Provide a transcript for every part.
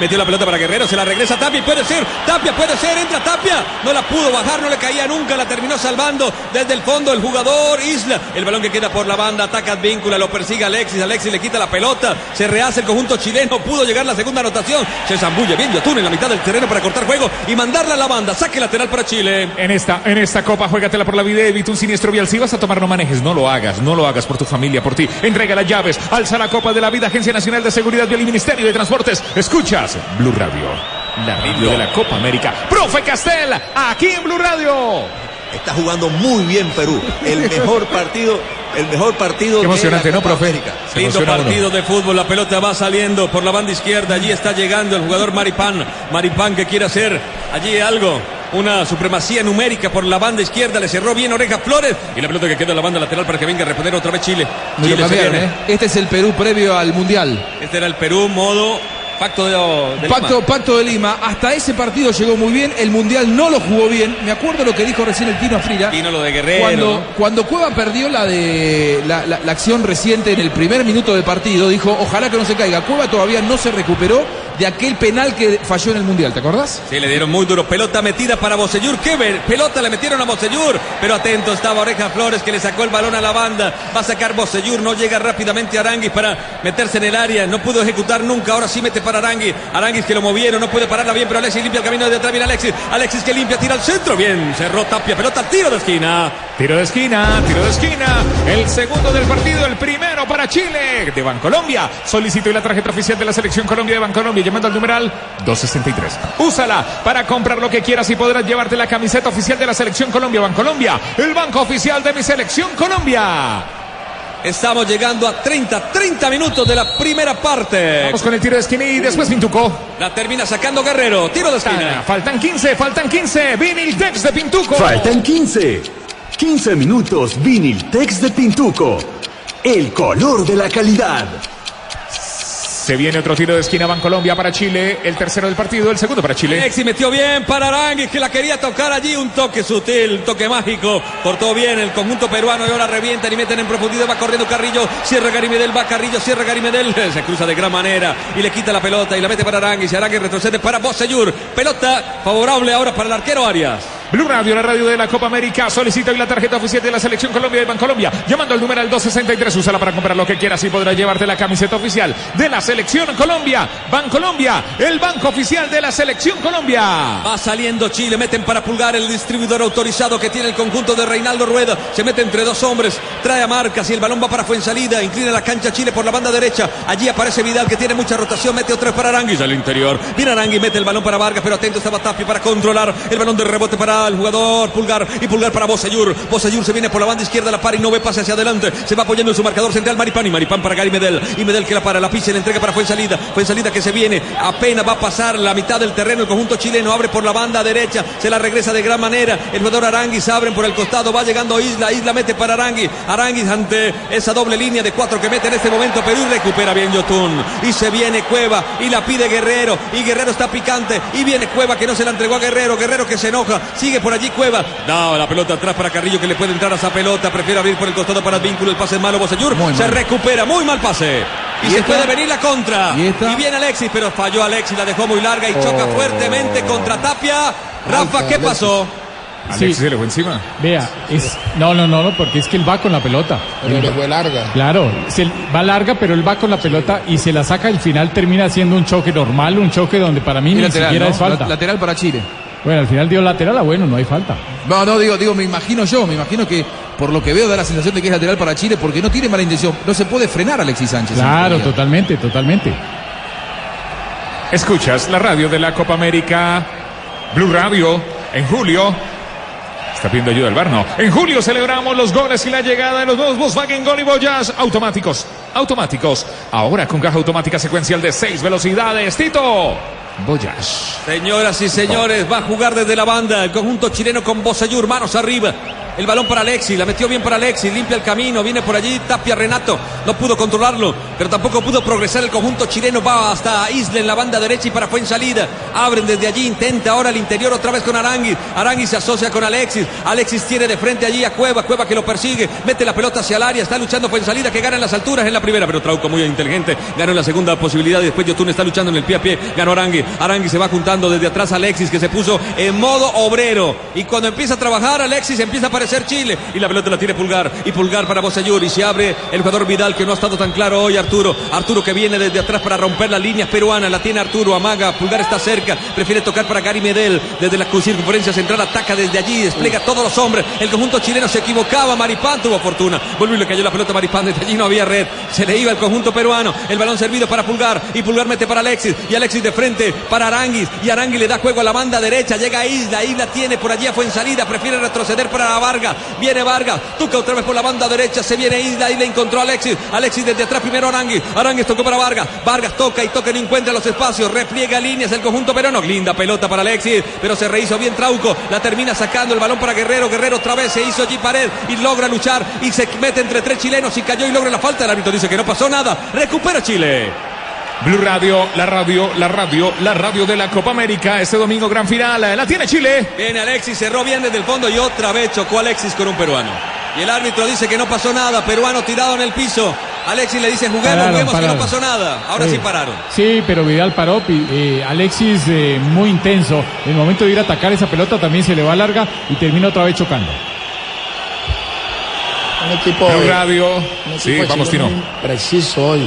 Metió la pelota para Guerrero, se la regresa Tapia puede ser, Tapia puede ser, entra Tapia, no la pudo bajar, no le caía nunca, la terminó salvando desde el fondo el jugador Isla, el balón que queda por la banda, ataca Advíncula, lo persigue Alexis, Alexis le quita la pelota, se rehace el conjunto chileno, pudo llegar la segunda anotación, se zambulle bien Yotun en la mitad del terreno para cortar juego y mandarla a la banda, saque lateral para Chile. En esta, en esta copa, juégatela por la vida, evita un siniestro vial, si vas a tomar no manejes, no lo hagas, no lo hagas por tu familia, por ti, entrega las llaves, alza la copa de la vida, Agencia Nacional de Seguridad Vial y Ministerio de Transportes, escuchas Blue Radio. La radio de la Copa América. Profe Castel, aquí en Blue Radio. Está jugando muy bien Perú. El mejor partido, el mejor partido. Qué emocionante, de la ¿no, profe? Lindo uno. partido de fútbol, la pelota va saliendo por la banda izquierda, allí está llegando el jugador Maripán, Maripán que quiere hacer allí algo, una supremacía numérica por la banda izquierda, le cerró bien Oreja Flores y la pelota que queda en la banda lateral para que venga a responder otra vez Chile. Chile cambiaron. ¿eh? Este es el Perú previo al Mundial. Este era el Perú, modo pacto de, de Pacto, Lima. Pacto de Lima. Hasta ese partido llegó muy bien. El Mundial no lo jugó bien. Me acuerdo lo que dijo recién el Tino Frira. Vino lo de Guerrero. Cuando, cuando Cueva perdió la de la, la- la acción reciente en el primer minuto del partido, dijo, ojalá que no se caiga. Cueva todavía no se recuperó de aquel penal que falló en el Mundial, ¿te acordás? Sí, le dieron muy duro. Pelota metida para Bocellur. ¿Qué ver? Pelota le metieron a Bocellur. Pero atento estaba Oreja Flores que le sacó el balón a la banda. Va a sacar Bocellur. No llega rápidamente Aranguis para meterse en el área. No pudo ejecutar nunca. Ahora sí mete para Aranguis. Aranguis que lo movieron. No puede pararla bien. Pero Alexis limpia el camino de atrás. Viene Alexis. Alexis que limpia. Tira al centro. Bien. Cerró Tapia. Pelota tiro de esquina. Tiro de esquina, tiro de esquina. El segundo del partido, el primero para Chile de Bancolombia. Solicito la tarjeta oficial de la Selección Colombia de Bancolombia llamando al numeral 263. Úsala para comprar lo que quieras y podrás llevarte la camiseta oficial de la Selección Colombia Bancolombia, el banco oficial de mi Selección Colombia. Estamos llegando a 30, 30 minutos de la primera parte. Vamos con el tiro de esquina y después Pintuco. La termina sacando Guerrero. Tiro de esquina. Faltan 15, faltan 15. Vinil Tex de Pintuco. Faltan 15. 15 minutos Viniltex de Pintuco. El color de la calidad. Se viene otro tiro de esquina Bancolombia para Chile. El tercero del partido, el segundo para Chile. Alexis metió bien para Aranguis que la quería tocar allí, un toque sutil, un toque mágico, cortó bien el conjunto peruano y ahora revientan y meten en profundidad, va corriendo Carrillo, cierra Garimedel, va Carrillo, cierra Garimedel, se cruza de gran manera y le quita la pelota y la mete para Aranguis y Aranguis retrocede para Bocellur, pelota favorable ahora para el arquero Arias. Blue Radio, la radio de la Copa América. Solicita hoy la tarjeta oficial de la Selección Colombia de Bancolombia. Llamando al número al 263. Úsala para comprar lo que quieras y podrás llevarte la camiseta oficial de la Selección Colombia. Bancolombia, el banco oficial de la Selección Colombia. Va saliendo Chile, meten para pulgar el distribuidor autorizado que tiene el conjunto de Reinaldo Rueda. Se mete entre dos hombres, trae a marcas y el balón va para Fuensalida. Inclina la cancha Chile por la banda derecha. Allí aparece Vidal que tiene mucha rotación, mete otra para Aranguis al interior. Viene Aranguis, mete el balón para Vargas, pero atento estaba Tapia para controlar el balón de rebote para el jugador Pulgar y Pulgar para Bocellur. Bocellur se viene por la banda izquierda, la para y no ve pase hacia adelante. Se va apoyando en su marcador central Maripán y Maripán para Gary Medel. Y Medel que la para, la pisa la entrega para Fuensalida. Fuensalida que se viene, apenas va a pasar la mitad del terreno. El conjunto chileno abre por la banda derecha, se la regresa de gran manera. El jugador Aranguis abren por el costado, va llegando Isla. Isla mete para Aranguis. Aranguis ante esa doble línea de cuatro que mete en este momento Perú y recupera bien Yotun. Y se viene Cueva y la pide Guerrero. Y Guerrero está picante. Y viene Cueva que no se la entregó a Guerrero. Guerrero que se enoja. Sigue por allí Cueva. Da la pelota atrás para Carrillo que le puede entrar a esa pelota. Prefiere abrir por el costado para el vínculo. El pase es malo. Bocellur Muy se mal. recupera. Muy mal pase. Y, ¿Y se esta? puede venir la contra. ¿Y esta? viene Alexis, pero falló Alexis. La dejó muy larga y choca Oh. fuertemente contra Tapia. Rafa, ¿qué pasó? Alexis se le fue encima. Vea, es, no, no, no, no, porque es que él va con la pelota. Pero le fue larga. Claro, se, va larga, pero él va con la pelota y se la saca al final termina siendo un choque normal, un choque donde para mí Y ni lateral, siquiera ¿no? es falta. La- Lateral para Chile. Bueno, al final dio lateral, ah, bueno, no hay falta. No, no, digo, digo, me imagino yo, me imagino que por lo que veo da la sensación de que es lateral para Chile porque no tiene mala intención. No se puede frenar a Alexis Sánchez. Claro, totalmente, totalmente. Escuchas la radio de la Copa América. Blue Radio. En julio. Está pidiendo ayuda al bar, no. En julio celebramos los goles y la llegada de los nuevos Volkswagen Gol y Voyage automáticos. Automáticos. Ahora con caja automática secuencial de seis velocidades. Tito. Boyash. Señoras y señores, va a jugar desde la banda el conjunto chileno con Bosayur, manos arriba. El balón para Alexis, la metió bien para Alexis, limpia el camino, viene por allí, tapia Renato, no pudo controlarlo, pero tampoco pudo progresar. El conjunto chileno, va hasta Isla en la banda derecha y para salida. abren desde allí, intenta ahora el interior otra vez con Aranguis, Aranguis se asocia con Alexis, Alexis tiene de frente allí a Cueva, Cueva que lo persigue, mete la pelota hacia el área, está luchando salida que gana en las alturas en la primera, pero Trauco muy inteligente, ganó en la segunda posibilidad y después Yotun está luchando en el pie a pie, ganó Arangui, se va juntando desde atrás a Alexis que se puso en modo obrero. Y cuando empieza a trabajar Alexis empieza a aparecer Chile. Y la pelota la tiene Pulgar. Y Pulgar para Bosayur y se abre el jugador Vidal que no ha estado tan claro hoy Arturo. Arturo que viene desde atrás para romper las líneas peruanas, la tiene Arturo, amaga, Pulgar está cerca, prefiere tocar para Gary Medel. Desde la circunferencia central, ataca desde allí, despliega a todos los hombres. El conjunto chileno se equivocaba, Maripán tuvo fortuna, volvió y le cayó la pelota a Maripán, desde allí no había red, se le iba el conjunto peruano, el balón servido para Pulgar. Y Pulgar mete para Alexis. Y Alexis de frente para Aranguis y Aranguis le da juego a la banda derecha, llega a Isla, Isla tiene por allí fue en salida, prefiere retroceder para la Vargas, Viene Vargas. Toca otra vez por la banda derecha. Se viene Isla. le encontró a Alexis. Alexis desde atrás primero Aranguis. Aranguis tocó para Vargas. Vargas toca y toca y no encuentra los espacios. Repliega líneas el conjunto peruano. Linda pelota para Alexis. Pero se rehizo bien Trauco. La termina sacando el balón para Guerrero. Guerrero otra vez se hizo allí pared y logra luchar. Y se mete entre tres chilenos y cayó y logra la falta. El árbitro dice que no pasó nada. Recupera Chile. Blue Radio, la radio, la radio, la radio de la Copa América. Este domingo gran final. La tiene Chile. Viene Alexis, cerró bien desde el fondo y otra vez chocó Alexis con un peruano. Y el árbitro dice que no pasó nada. Peruano tirado en el piso. Alexis le dice juguemos, juguemos que no pasó nada. Ahora sí, pararon. Sí, pero Vidal paró. Eh, Alexis eh, muy intenso. En el momento de ir a atacar esa pelota también se le va larga y termina otra vez chocando. Un equipo de, radio. sí, vamos, Tino. Preciso hoy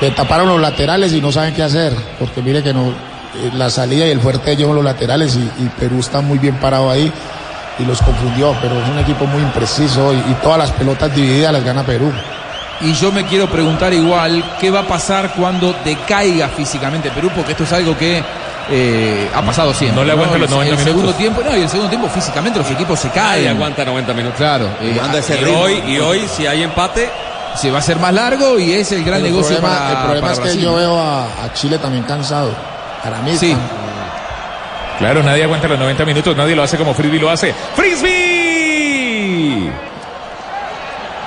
le taparon los laterales y no saben qué hacer, porque mire que no, eh, la salida y el fuerte llevan los laterales y, Perú está muy bien parado ahí y los confundió, pero es un equipo muy impreciso y, todas las pelotas divididas las gana Perú. Y yo me quiero preguntar igual, ¿qué va a pasar cuando decaiga físicamente Perú? Porque esto es algo que eh, ha pasado siempre. No le aguanta los 90 el segundo tiempo, no, y el segundo tiempo físicamente los equipos se caen. Y aguanta 90 minutos. Claro. Eh, y, hoy, y hoy, si hay empate, se va a hacer más largo y es el gran negocio problema, para El problema es que yo veo a, Chile también cansado. Para mí sí. Claro, nadie aguanta los 90 minutos, nadie lo hace como Frisbee lo hace. ¡Frisbee!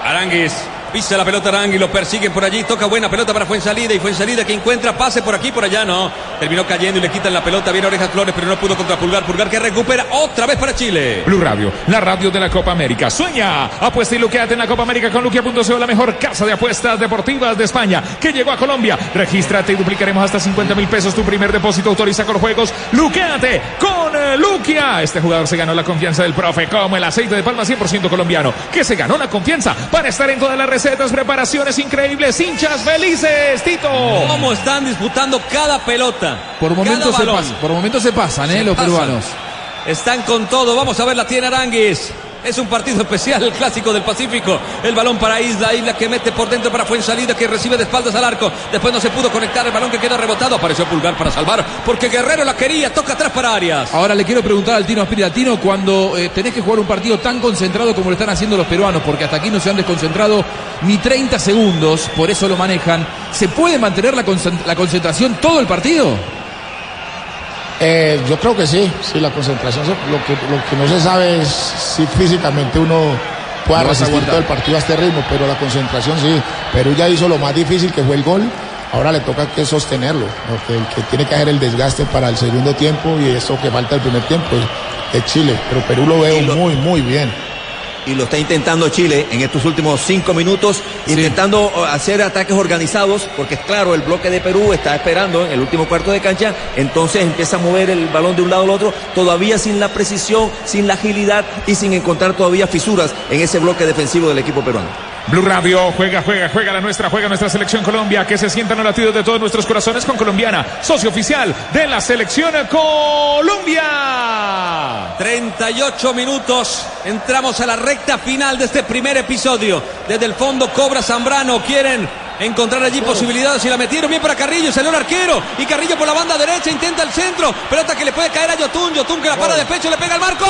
Aranguis Pisa la pelota Arangui, lo persiguen por allí, toca buena pelota para Fuensalida y Fuensalida que encuentra pase por aquí, por allá, no. Terminó cayendo y le quitan la pelota, viene Orejas Flores, pero no pudo contra Pulgar. Pulgar que recupera otra vez para Chile. Blue Radio, la radio de la Copa América. Sueña, apuesta y luqueate en la Copa América con Luquia.co, la mejor casa de apuestas deportivas de España, que llegó a Colombia. Regístrate y duplicaremos hasta 50 mil pesos tu primer depósito. Autoriza con juegos. Luqueate con eh, Luquia. Este jugador se ganó la confianza del profe, como el aceite de palma 100% colombiano, que se ganó la confianza para estar en todas las recetas, preparaciones increíbles, hinchas felices, Tito. ¿Cómo están disputando cada pelota? Por momentos se pasan, por momentos se pasan, ¿eh? los peruanos. Están con todo. Vamos a ver la tiene Aranguis. Es un partido especial, el clásico del Pacífico. El balón para Isla, Isla que mete por dentro para Fuensalida, que recibe de espaldas al arco. Después no se pudo conectar el balón que queda rebotado. Apareció Pulgar para salvar, porque Guerrero la quería. Toca atrás para Arias. Ahora le quiero preguntar al Tino Aspiri, Tino, cuando eh, tenés que jugar un partido tan concentrado como lo están haciendo los peruanos, porque hasta aquí no se han desconcentrado ni 30 segundos, por eso lo manejan. ¿Se puede mantener la, la concentración todo el partido? Eh, yo creo que sí, sí, la concentración, lo que, lo que no se sabe es si físicamente uno pueda resistir todo el partido a este ritmo, pero la concentración sí. Perú ya hizo lo más difícil que fue el gol, ahora le toca que sostenerlo, porque el que tiene que hacer el desgaste para el segundo tiempo y eso que falta el primer tiempo es Chile, pero Perú lo veo muy, muy bien y lo está intentando Chile en estos últimos cinco minutos, intentando uh, hacer ataques organizados, porque es claro, el bloque de Perú está esperando en el último cuarto de cancha, entonces empieza a mover el balón de un lado al otro, todavía sin la precisión, sin la agilidad y sin encontrar todavía fisuras en ese bloque defensivo del equipo peruano. Blue Radio, juega, juega, juega la nuestra, juega nuestra selección Colombia, que se sientan los latidos de todos nuestros corazones con Colombiana, socio oficial de la selección Colombia. 38 minutos, entramos a la recta final de este primer episodio. Desde el fondo cobra Zambrano, quieren encontrar allí posibilidades y la metieron bien para Carrillo, salió el arquero y Carrillo por la banda derecha intenta el centro, pelota que le puede caer a Yotun, Yotun que la para de pecho, le pega al marco.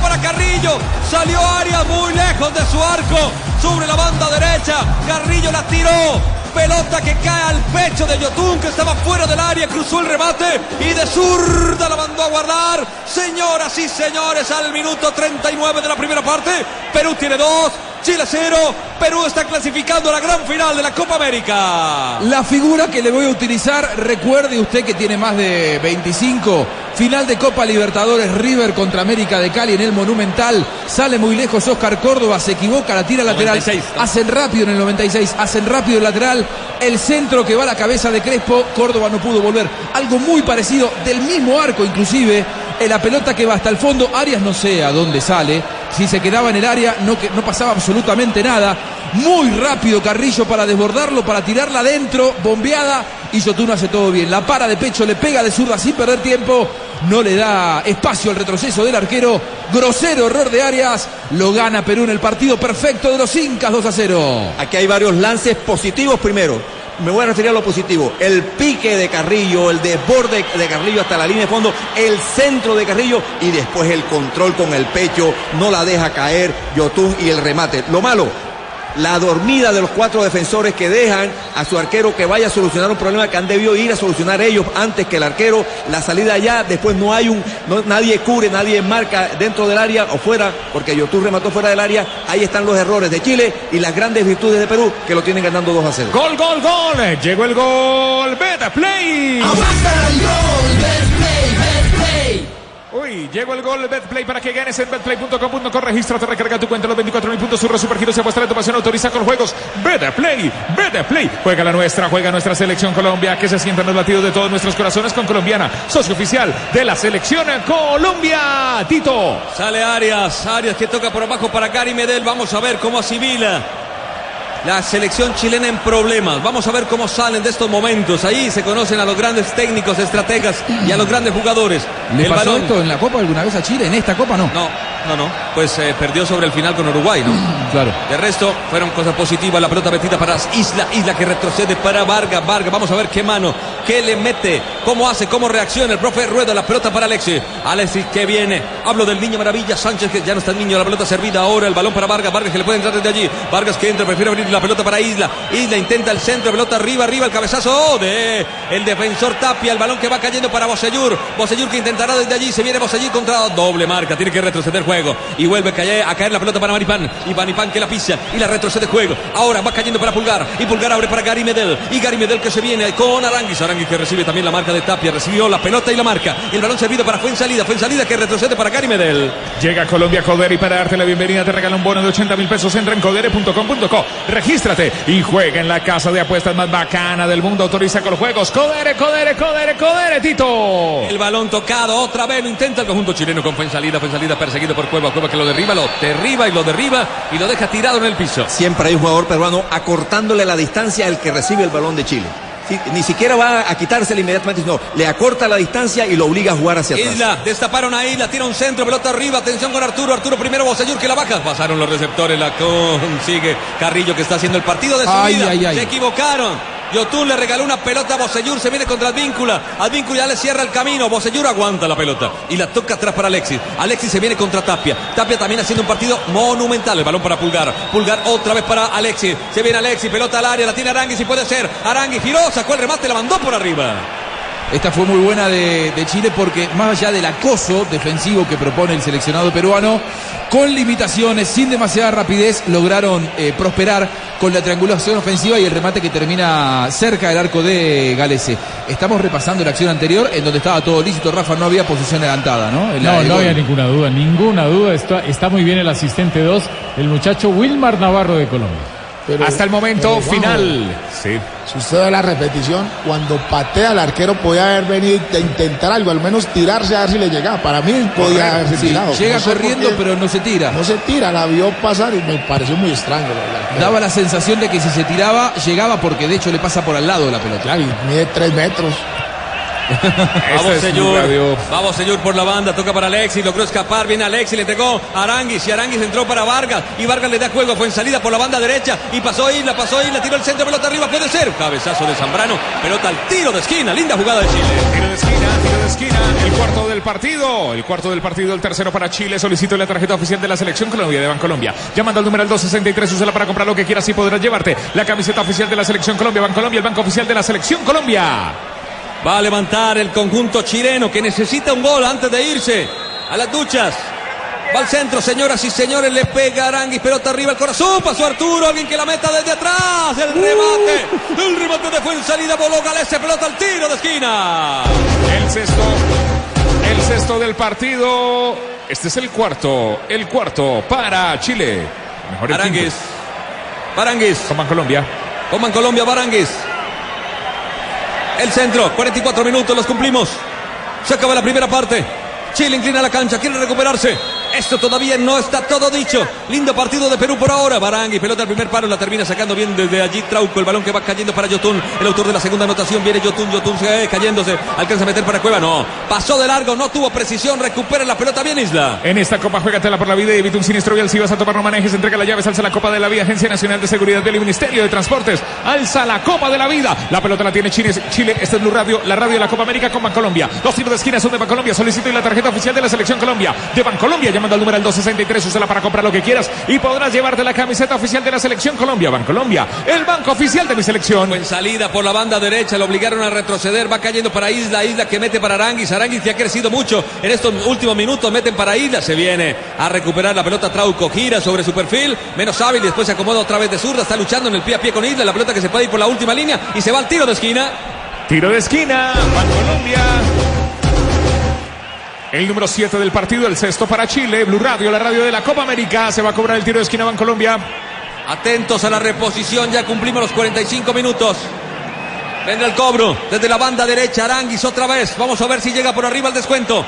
Para Carrillo. Salió Arias muy lejos de su arco. Sobre la banda derecha. Carrillo la tiró. Pelota que cae al pecho de Yotun, que estaba fuera del área, cruzó el remate y de zurda la mandó a guardar. Señoras y señores, al minuto 39 de la primera parte, Perú tiene dos, Chile cero. Perú está clasificando a la gran final de la Copa América. La figura que le voy a utilizar, recuerde usted que tiene más de 25. Final de Copa Libertadores, River contra América de Cali en el Monumental. Sale muy lejos Oscar Córdoba, se equivoca, la tira lateral. 96, ¿no? Hacen rápido en el 96, hacen rápido el lateral. El centro que va a la cabeza de Crespo, Córdoba no pudo volver. Algo muy parecido, del mismo arco inclusive. En la pelota que va hasta el fondo, Arias no sé a dónde sale. Si se quedaba en el área, no, que- no pasaba absolutamente nada. Muy rápido Carrillo para desbordarlo, para tirarla adentro, bombeada. Y Yotun hace todo bien. La para de pecho, le pega de zurda sin perder tiempo. No le da espacio al retroceso del arquero. Grosero error de Arias. Lo gana Perú en el partido perfecto de los Incas 2 a 0. Aquí hay varios lances positivos primero. Me voy a referir a lo positivo. El pique de Carrillo, el desborde de Carrillo hasta la línea de fondo, el centro de Carrillo y después el control con el pecho, no la deja caer Yotun y el remate. Lo malo, la dormida de los cuatro defensores que dejan a su arquero que vaya a solucionar un problema que han debido ir a solucionar ellos antes que el arquero. La salida allá, después no hay un, no- nadie cubre, nadie marca dentro del área o fuera, porque Yotun remató fuera del área. Ahí están los errores de Chile y las grandes virtudes de Perú que lo tienen ganando 2 a 0. Gol, gol, gol. Llegó el gol. Beta Play. Uy, llegó el gol Betplay para que ganes en betplay.com.co. Regístrate, recarga tu cuenta los 24 mil puntos. Surra Supergiros se apuesta de tu pasión. Autoriza con juegos. Betplay, Betplay. Juega la nuestra, juega nuestra selección Colombia. Que se sientan los latidos de todos nuestros corazones con Colombiana. Socio oficial de la selección Colombia. Tito. Sale Arias, Arias que toca por abajo para Gary Medel. Vamos a ver cómo asimila la selección chilena en problemas. Vamos a ver cómo salen de estos momentos. Ahí se conocen a los grandes técnicos, estrategas y a los grandes jugadores. ¿Le El pasó balón. esto en la Copa alguna vez a Chile? En esta Copa no. No, no, no. Pues eh, perdió sobre el final con Uruguay, ¿no? Claro. De resto, fueron cosas positivas. La pelota metida para Isla, Isla que retrocede para Vargas, Vargas. Vamos a ver qué mano, qué le mete, cómo hace, cómo reacciona el profe Rueda. La pelota para Alexis. Alexis que viene. Hablo del niño maravilla. Sánchez que ya no está el niño. La pelota servida ahora. El balón para Vargas. Vargas que le puede entrar desde allí. Vargas que entra, prefiere abrir la pelota para Isla. Isla intenta el centro. Pelota arriba, arriba. El cabezazo de el defensor Tapia. El balón que va cayendo para Bosellur. Bosellur que intentará desde allí. Se viene Bosellur contra doble marca. Tiene que retroceder juego. Y vuelve a caer, a caer la pelota para Maripán. Y Maripán que la pisa y la retrocede juego. Ahora va cayendo para Pulgar. Y Pulgar abre para Gary Medel. Y Gary Medel que se viene con Aranguis. Aranguis que recibe también la marca de Tapia. Recibió la pelota y la marca. El balón servido para Fuensalida. Fuensalida que retrocede para Gary Medel. Llega Colombia Codere y para darte la bienvenida te regala un bono de 80 mil pesos. Entra en codere.com.co. Regístrate y juega en la casa de apuestas más bacana del mundo. Autoriza con los juegos. Codere, Codere, Codere, Codere, Tito. El balón tocado otra vez, lo intenta el conjunto chileno con Fuensalida, Fuensalida perseguido por Cueva, Cueva que lo derriba, lo derriba y lo derriba y lo deja tirado en el piso. Siempre hay un jugador peruano acortándole la distancia al que recibe el balón de Chile. Sí, ni siquiera va a quitársela inmediatamente, sino le acorta la distancia y lo obliga a jugar hacia atrás. Isla, destaparon a Isla, tira un centro, pelota arriba, atención con Arturo, Arturo primero, Bosellur que la baja, pasaron los receptores, la consigue Carrillo que está haciendo el partido de su Ay, vida, ay, ay. se equivocaron. Yotun le regaló una pelota a Bosellur, se viene contra Advíncula. Advíncula ya le cierra el camino. Bosellur aguanta la pelota y la toca atrás para Alexis. Alexis se viene contra Tapia. Tapia también haciendo un partido monumental. El balón para Pulgar. Pulgar otra vez para Alexis. Se viene Alexis, pelota al área, la tiene Aranguis y puede ser. Aranguis giró, sacó el remate, la mandó por arriba. Esta fue muy buena de, de Chile porque más allá del acoso defensivo que propone el seleccionado peruano, con limitaciones, sin demasiada rapidez, lograron eh, prosperar con la triangulación ofensiva y el remate que termina cerca del arco de Galese. Estamos repasando la acción anterior en donde estaba todo lícito, Rafa, no había posición adelantada, ¿no? En No, no había ninguna duda, ninguna duda. Está, está muy bien el asistente 2, el muchacho Wilmar Navarro de Colombia. Pero- Hasta el momento pero, Juanjo, final. Sí. Si usted ve la repetición, cuando patea al arquero podía haber venido a intentar algo, al menos tirarse a ver si le llegaba. Para mí podía haberse Sí, tirado. llega No corriendo, qué pero no se tira. No se tira, la vio pasar y me pareció muy extraño. la. Daba la sensación de que si se tiraba, llegaba porque de hecho le pasa por al lado de la pelota. Claro, y mide tres metros. Vamos, señor. Vamos, señor, por la banda. Toca para Alexis. Logró escapar. Viene Alexis. Le entregó a Aranguis. Y Aranguis entró para Vargas. Y Vargas le da juego. Fue en salida por la banda derecha. Y pasó Isla. Pasó Isla. Tiró el centro. Pelota arriba. Puede ser. Cabezazo de Zambrano. Pelota al tiro de esquina. Linda jugada de Chile. Tiro de esquina, tiro de esquina, el cuarto del partido, el cuarto del partido, el tercero para Chile, solicito la tarjeta oficial de la selección Colombia de Bancolombia, llamando al número 263, úsala para comprar lo que quieras y podrás llevarte la camiseta oficial de la selección Colombia, Bancolombia, el banco oficial de la selección Colombia. Va a levantar el conjunto chileno que necesita un gol antes de irse a las duchas. Va al centro, señoras y señores, le pega Aranguis, pelota arriba al corazón, pasó Arturo, alguien que la meta desde atrás, el remate, el remate de fue en salida, voló Galese, pelota al tiro de esquina. El sexto, el sexto del partido, este es el cuarto, el cuarto para Chile. Mejor equipo. Aranguis, Con Bancolombia. Coman Colombia, Baranguis. El centro, 44 minutos, los cumplimos. Se acaba la primera parte. Chile inclina la cancha, quiere recuperarse. Esto todavía no está todo dicho. Lindo partido de Perú por ahora. Barangui, pelota al primer paro, la termina sacando bien desde allí Trauco. El balón que va cayendo para Yotun. El autor de la segunda anotación viene Yotun. Yotun se cayéndose. Alcanza a meter para Cueva. No. Pasó de largo, no tuvo precisión. Recupera la pelota bien Isla. En esta copa juégatela por la vida y evita un siniestro vial. Si vas a tomar no manejes, entrega las llaves, alza la Copa de la Vida, Agencia Nacional de Seguridad del Ministerio de Transportes. Alza la Copa de la Vida. La pelota la tiene Chile. Chile, esta es Blue Radio, la radio de la Copa América con Bancolombia. Los tiros de esquina son de Bancolombia. Solicito la tarjeta oficial de la Selección Colombia. De Bancolombia, llamando al número al 263. Úsala para comprar lo que quieras y podrás llevarte la camiseta oficial de la Selección Colombia. Bancolombia, el banco oficial de mi selección. En salida por la banda derecha, lo obligaron a retroceder, va cayendo para Isla, Isla que mete para Aranguis, Aranguis que ha crecido mucho en estos últimos minutos, meten para Isla, se viene a recuperar la pelota Trauco, gira sobre su perfil, menos hábil, después se acomoda otra vez de zurda, está luchando en el pie a pie con Isla, la pelota que se puede ir por la última línea y se va al tiro de esquina. Tiro de esquina, Bancolombia. El número 7 del partido, el sexto para Chile. Blue Radio, la radio de la Copa América. Se va a cobrar el tiro de esquina Bancolombia. Atentos a la reposición, ya cumplimos los 45 minutos. Vendrá el cobro desde la banda derecha, Aranguis otra vez. Vamos a ver si llega por arriba el descuento.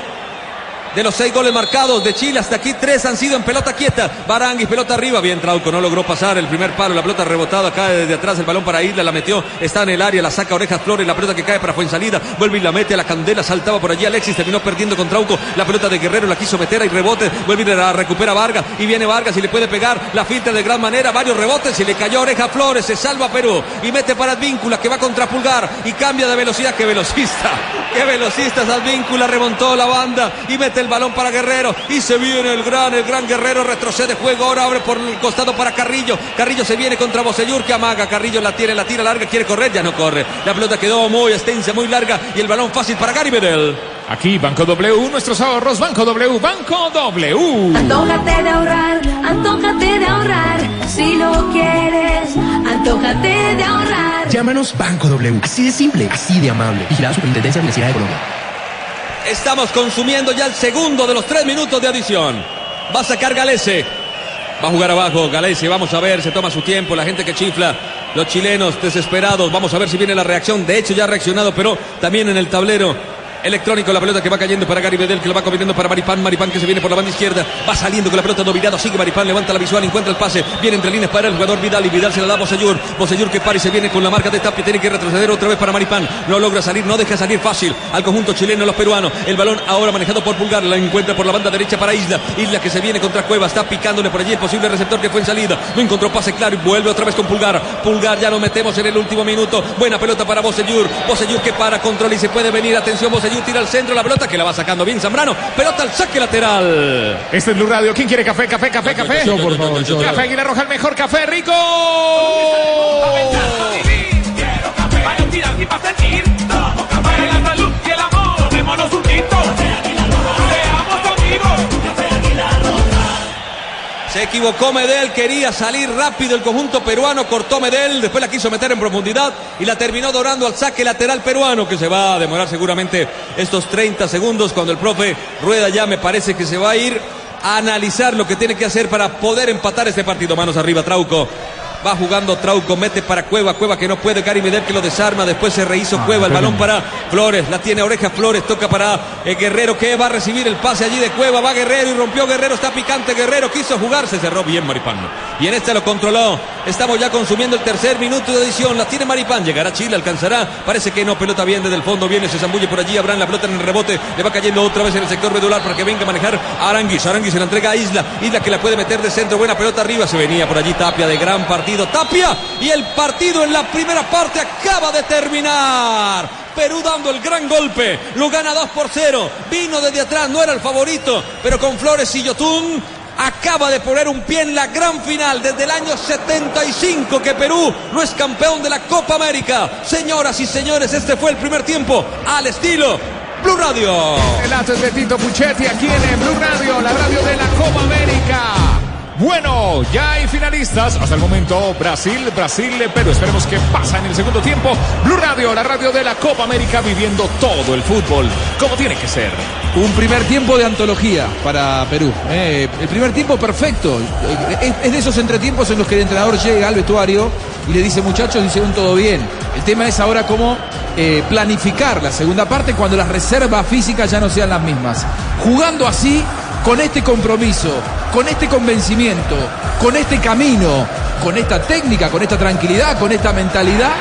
De los seis goles marcados de Chile hasta aquí, tres han sido en pelota quieta. Baranguis, pelota arriba. Bien, Trauco no logró pasar el primer palo. La pelota rebotada cae desde atrás. El balón para Isla, la metió. Está en el área, la saca Orejas Flores. La pelota que cae para Fuensalida. Vuelve y la mete a la candela. Saltaba por allí Alexis. Terminó perdiendo con Trauco. La pelota de Guerrero la quiso meter y rebote. Vuelve y la recupera Vargas. Y viene Vargas y le puede pegar. La filtra de gran manera. Varios rebotes y le cayó Oreja Flores. Se salva Perú. Y mete para Advíncula que va contra Pulgar. Y cambia de velocidad. ¡Qué velocista! ¡Qué velocista Advíncula! Remontó la banda y mete el balón para Guerrero. Y se viene el gran, el gran Guerrero. Retrocede juego. Ahora abre por el costado para Carrillo. Carrillo se viene contra Bocellur que amaga. Carrillo la tiene, la tira larga. Quiere correr. Ya no corre. La pelota quedó muy extensa, muy larga. Y el balón fácil para Gary Bedell. Aquí, Banco W, nuestros ahorros. Banco W, Banco W. Antójate de ahorrar, antójate de ahorrar. Si lo quieres, antójate de ahorrar. Llámanos Banco W. Así de simple, así de amable. Vigilada Superintendencia Financiera de Colombia. Estamos consumiendo ya el segundo de los tres minutos de adición. Va a sacar Galese. Va a jugar abajo Galese. Vamos a ver, se toma su tiempo. La gente que chifla. Los chilenos desesperados. Vamos a ver si viene la reacción. De hecho, ya ha reaccionado, pero también en el tablero. Electrónico, la pelota que va cayendo para Gary Bedell, que lo va combinando para Maripán. Maripán que se viene por la banda izquierda. Va saliendo con la pelota dominado. Sigue Maripán, levanta la visual, encuentra el pase. Viene entre líneas para el jugador Vidal y Vidal se la da a Bosellur. Bosellur que para y se viene con la marca de Tapia. Tiene que retroceder otra vez para Maripán. No logra salir, no deja salir fácil al conjunto chileno, los peruanos. El balón ahora manejado por Pulgar. La encuentra por la banda derecha para Isla. Isla que se viene contra Cueva. Está picándole por allí el posible receptor que fue en salida. No encontró pase claro y vuelve otra vez con Pulgar. Pulgar ya lo metemos en el último minuto. Buena pelota para Bosellur. Bosellur que para, controla y se puede venir. Atención, Bosellur tira al centro la pelota que la va sacando bien Zambrano. Pelota al saque lateral. Este es Blue Radio. ¿Quién quiere café, café, café, café? Yo, por favor, yo. Café Aguilar Roja, el mejor café rico. Para tirar y para sentir, para la equivocó Medel, quería salir rápido el conjunto peruano, cortó Medel, después la quiso meter en profundidad y la terminó dorando al saque lateral peruano, que se va a demorar seguramente estos 30 segundos cuando el profe Rueda ya me parece que se va a ir a analizar lo que tiene que hacer para poder empatar este partido. Manos arriba, Trauco. Va jugando Trauco, mete para Cueva, Cueva que no puede, Gary Medel que lo desarma, después se rehizo Cueva, el balón para Flores, la tiene Oreja Flores, toca para eh, Guerrero que va a recibir el pase allí de Cueva, va Guerrero y rompió Guerrero, está picante Guerrero, quiso jugar, se cerró bien Maripán. Y en esta lo controló. Estamos ya consumiendo el tercer minuto de edición. La tiene Maripán. Llegará Chile, alcanzará. Parece que no. Pelota bien desde el fondo. Viene, se zambulle por allí. Abraham la pelota en el rebote. Le va cayendo otra vez en el sector medular para que venga a manejar a Aranguis. Aranguis se la entrega a Isla. Isla que la puede meter de centro. Buena pelota arriba. Se venía por allí Tapia de gran partido. Tapia. Y el partido en la primera parte acaba de terminar. Perú dando el gran golpe. Lo gana 2 por 0. Vino desde atrás. No era el favorito. Pero con Flores y Yotun acaba de poner un pie en la gran final desde el año 75 que Perú no es campeón de la Copa América. Señoras y señores, este fue el primer tiempo al estilo Blue Radio. Relatos de Tito Puchetti aquí en Blue Radio, la radio de la Copa América. Bueno, ya hay finalistas. Hasta el momento, Brasil, Brasil, Perú. Esperemos que pasa en el segundo tiempo. Blue Radio, la radio de la Copa América, viviendo todo el fútbol como tiene que ser. Un primer tiempo de antología para Perú. eh. el primer tiempo perfecto. Es, es de esos entretiempos en los que el entrenador llega al vestuario y le dice, muchachos, hicieron todo bien. El tema es ahora cómo eh, planificar la segunda parte cuando las reservas físicas ya no sean las mismas. Jugando así, con este compromiso, con este convencimiento, con este camino, con esta técnica, con esta tranquilidad, con esta mentalidad,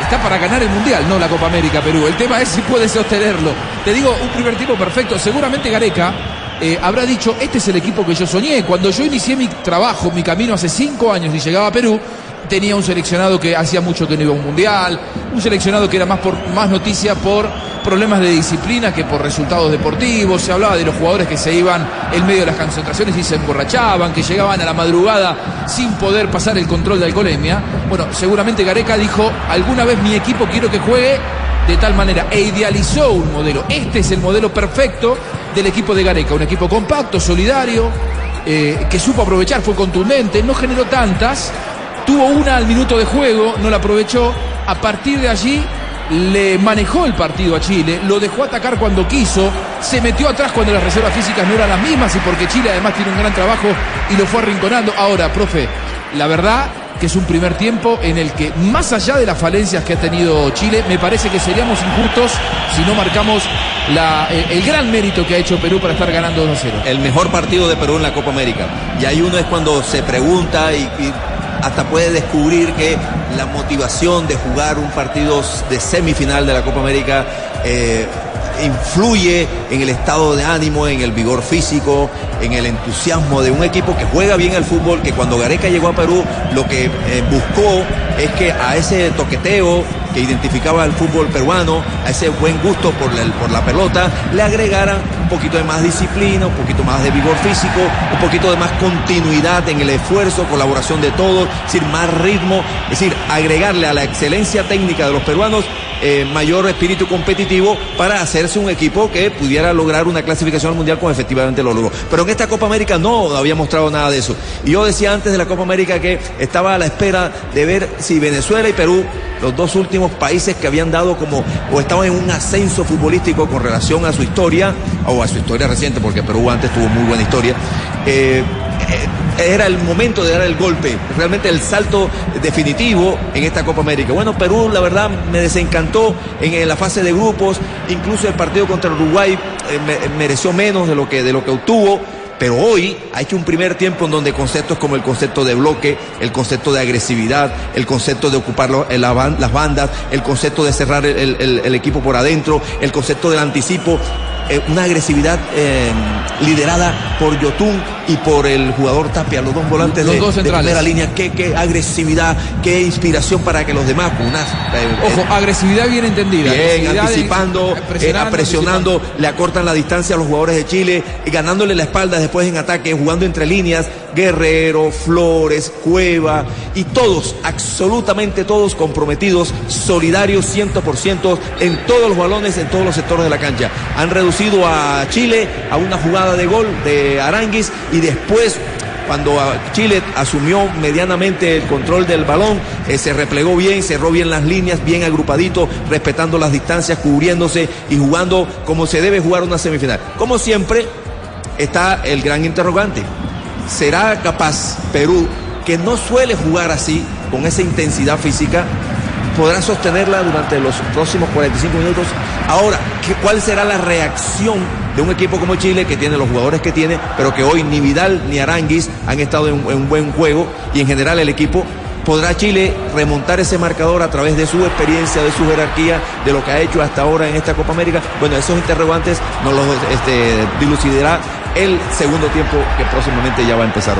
está para ganar el Mundial, no la Copa América Perú. El tema es si puede sostenerlo. Te digo, un primer tiempo perfecto. Seguramente Gareca eh, habrá dicho, este es el equipo que yo soñé. Cuando yo inicié mi trabajo, mi camino hace cinco años y llegaba a Perú, tenía un seleccionado que hacía mucho que no iba a un mundial, un seleccionado que era más, por, más noticia por problemas de disciplina que por resultados deportivos, se hablaba de los jugadores que se iban en medio de las concentraciones y se emborrachaban, que llegaban a la madrugada sin poder pasar el control de alcoholemia. Bueno, seguramente Gareca dijo, alguna vez mi equipo quiero que juegue de tal manera e idealizó un modelo. Este es el modelo perfecto del equipo de Gareca, un equipo compacto, solidario, eh, que supo aprovechar, fue contundente, no generó tantas, tuvo una al minuto de juego, no la aprovechó, a partir de allí le manejó el partido a Chile, lo dejó atacar cuando quiso, se metió atrás cuando las reservas físicas no eran las mismas y porque Chile además tiene un gran trabajo y lo fue arrinconando. Ahora, profe, la verdad que es un primer tiempo en el que, más allá de las falencias que ha tenido Chile, me parece que seríamos injustos si no marcamos la, el, gran mérito que ha hecho Perú para estar ganando 2 a 0. El mejor partido de Perú en la Copa América. Y ahí uno es cuando se pregunta y hasta puede descubrir que la motivación de jugar un partido de semifinal de la Copa América eh, influye en el estado de ánimo, en el vigor físico, en el entusiasmo de un equipo que juega bien el fútbol, que cuando Gareca llegó a Perú lo que eh, buscó es que a ese toqueteo que identificaba al fútbol peruano, a ese buen gusto por la, por la pelota, le agregaran un poquito de más disciplina, un poquito más de vigor físico, un poquito de más continuidad en el esfuerzo, colaboración de todos, es decir, más ritmo, es decir, agregarle a la excelencia técnica de los peruanos eh, mayor espíritu competitivo para hacerse un equipo que pudiera lograr una clasificación al mundial como efectivamente lo logró. Pero en esta Copa América no había mostrado nada de eso. Y yo decía antes de la Copa América que estaba a la espera de ver si Venezuela y Perú, los dos últimos países que habían dado como o estaban en un ascenso futbolístico con relación a su historia o a su historia reciente, porque Perú antes tuvo muy buena historia. Eh, era el momento de dar el golpe, realmente el salto definitivo en esta Copa América. Bueno, Perú la verdad me desencantó en, la fase de grupos, incluso el partido contra Uruguay eh, me, mereció menos de lo que, de lo que obtuvo. Pero hoy ha hecho un primer tiempo en donde conceptos como el concepto de bloque, el concepto de agresividad, el concepto de ocupar las bandas, el concepto de cerrar el, equipo por adentro, el concepto del anticipo, eh, una agresividad eh, liderada por Yotun y por el jugador Tapia, los dos volantes Los de, dos de primera línea. Qué, qué agresividad, qué inspiración para que los demás, eh, Ojo, agresividad bien entendida. Bien, anticipando, en- presionando, le acortan la distancia a los jugadores de Chile, y ganándole la espalda después en ataque, jugando entre líneas, Guerrero, Flores, Cueva, y todos, absolutamente todos comprometidos, solidarios 100% en todos los balones, en todos los sectores de la cancha. Han reducido a Chile a una jugada de gol de Aranguis y después cuando Chile asumió medianamente el control del balón, eh, se replegó bien, cerró bien las líneas, bien agrupadito, respetando las distancias, cubriéndose y jugando como se debe jugar una semifinal. Como siempre, está el gran interrogante. ¿Será capaz Perú, que no suele jugar así, con esa intensidad física, podrá sostenerla durante los próximos 45 minutos? Ahora, ¿qué- ¿cuál será la reacción de un equipo como Chile que tiene los jugadores que tiene, pero que hoy ni Vidal ni Aranguis han estado en, en un buen juego y en general el equipo ¿Podrá Chile remontar ese marcador a través de su experiencia, de su jerarquía, de lo que ha hecho hasta ahora en esta Copa América? Bueno, esos interrogantes nos los este, dilucidará el segundo tiempo que próximamente ya va a empezar.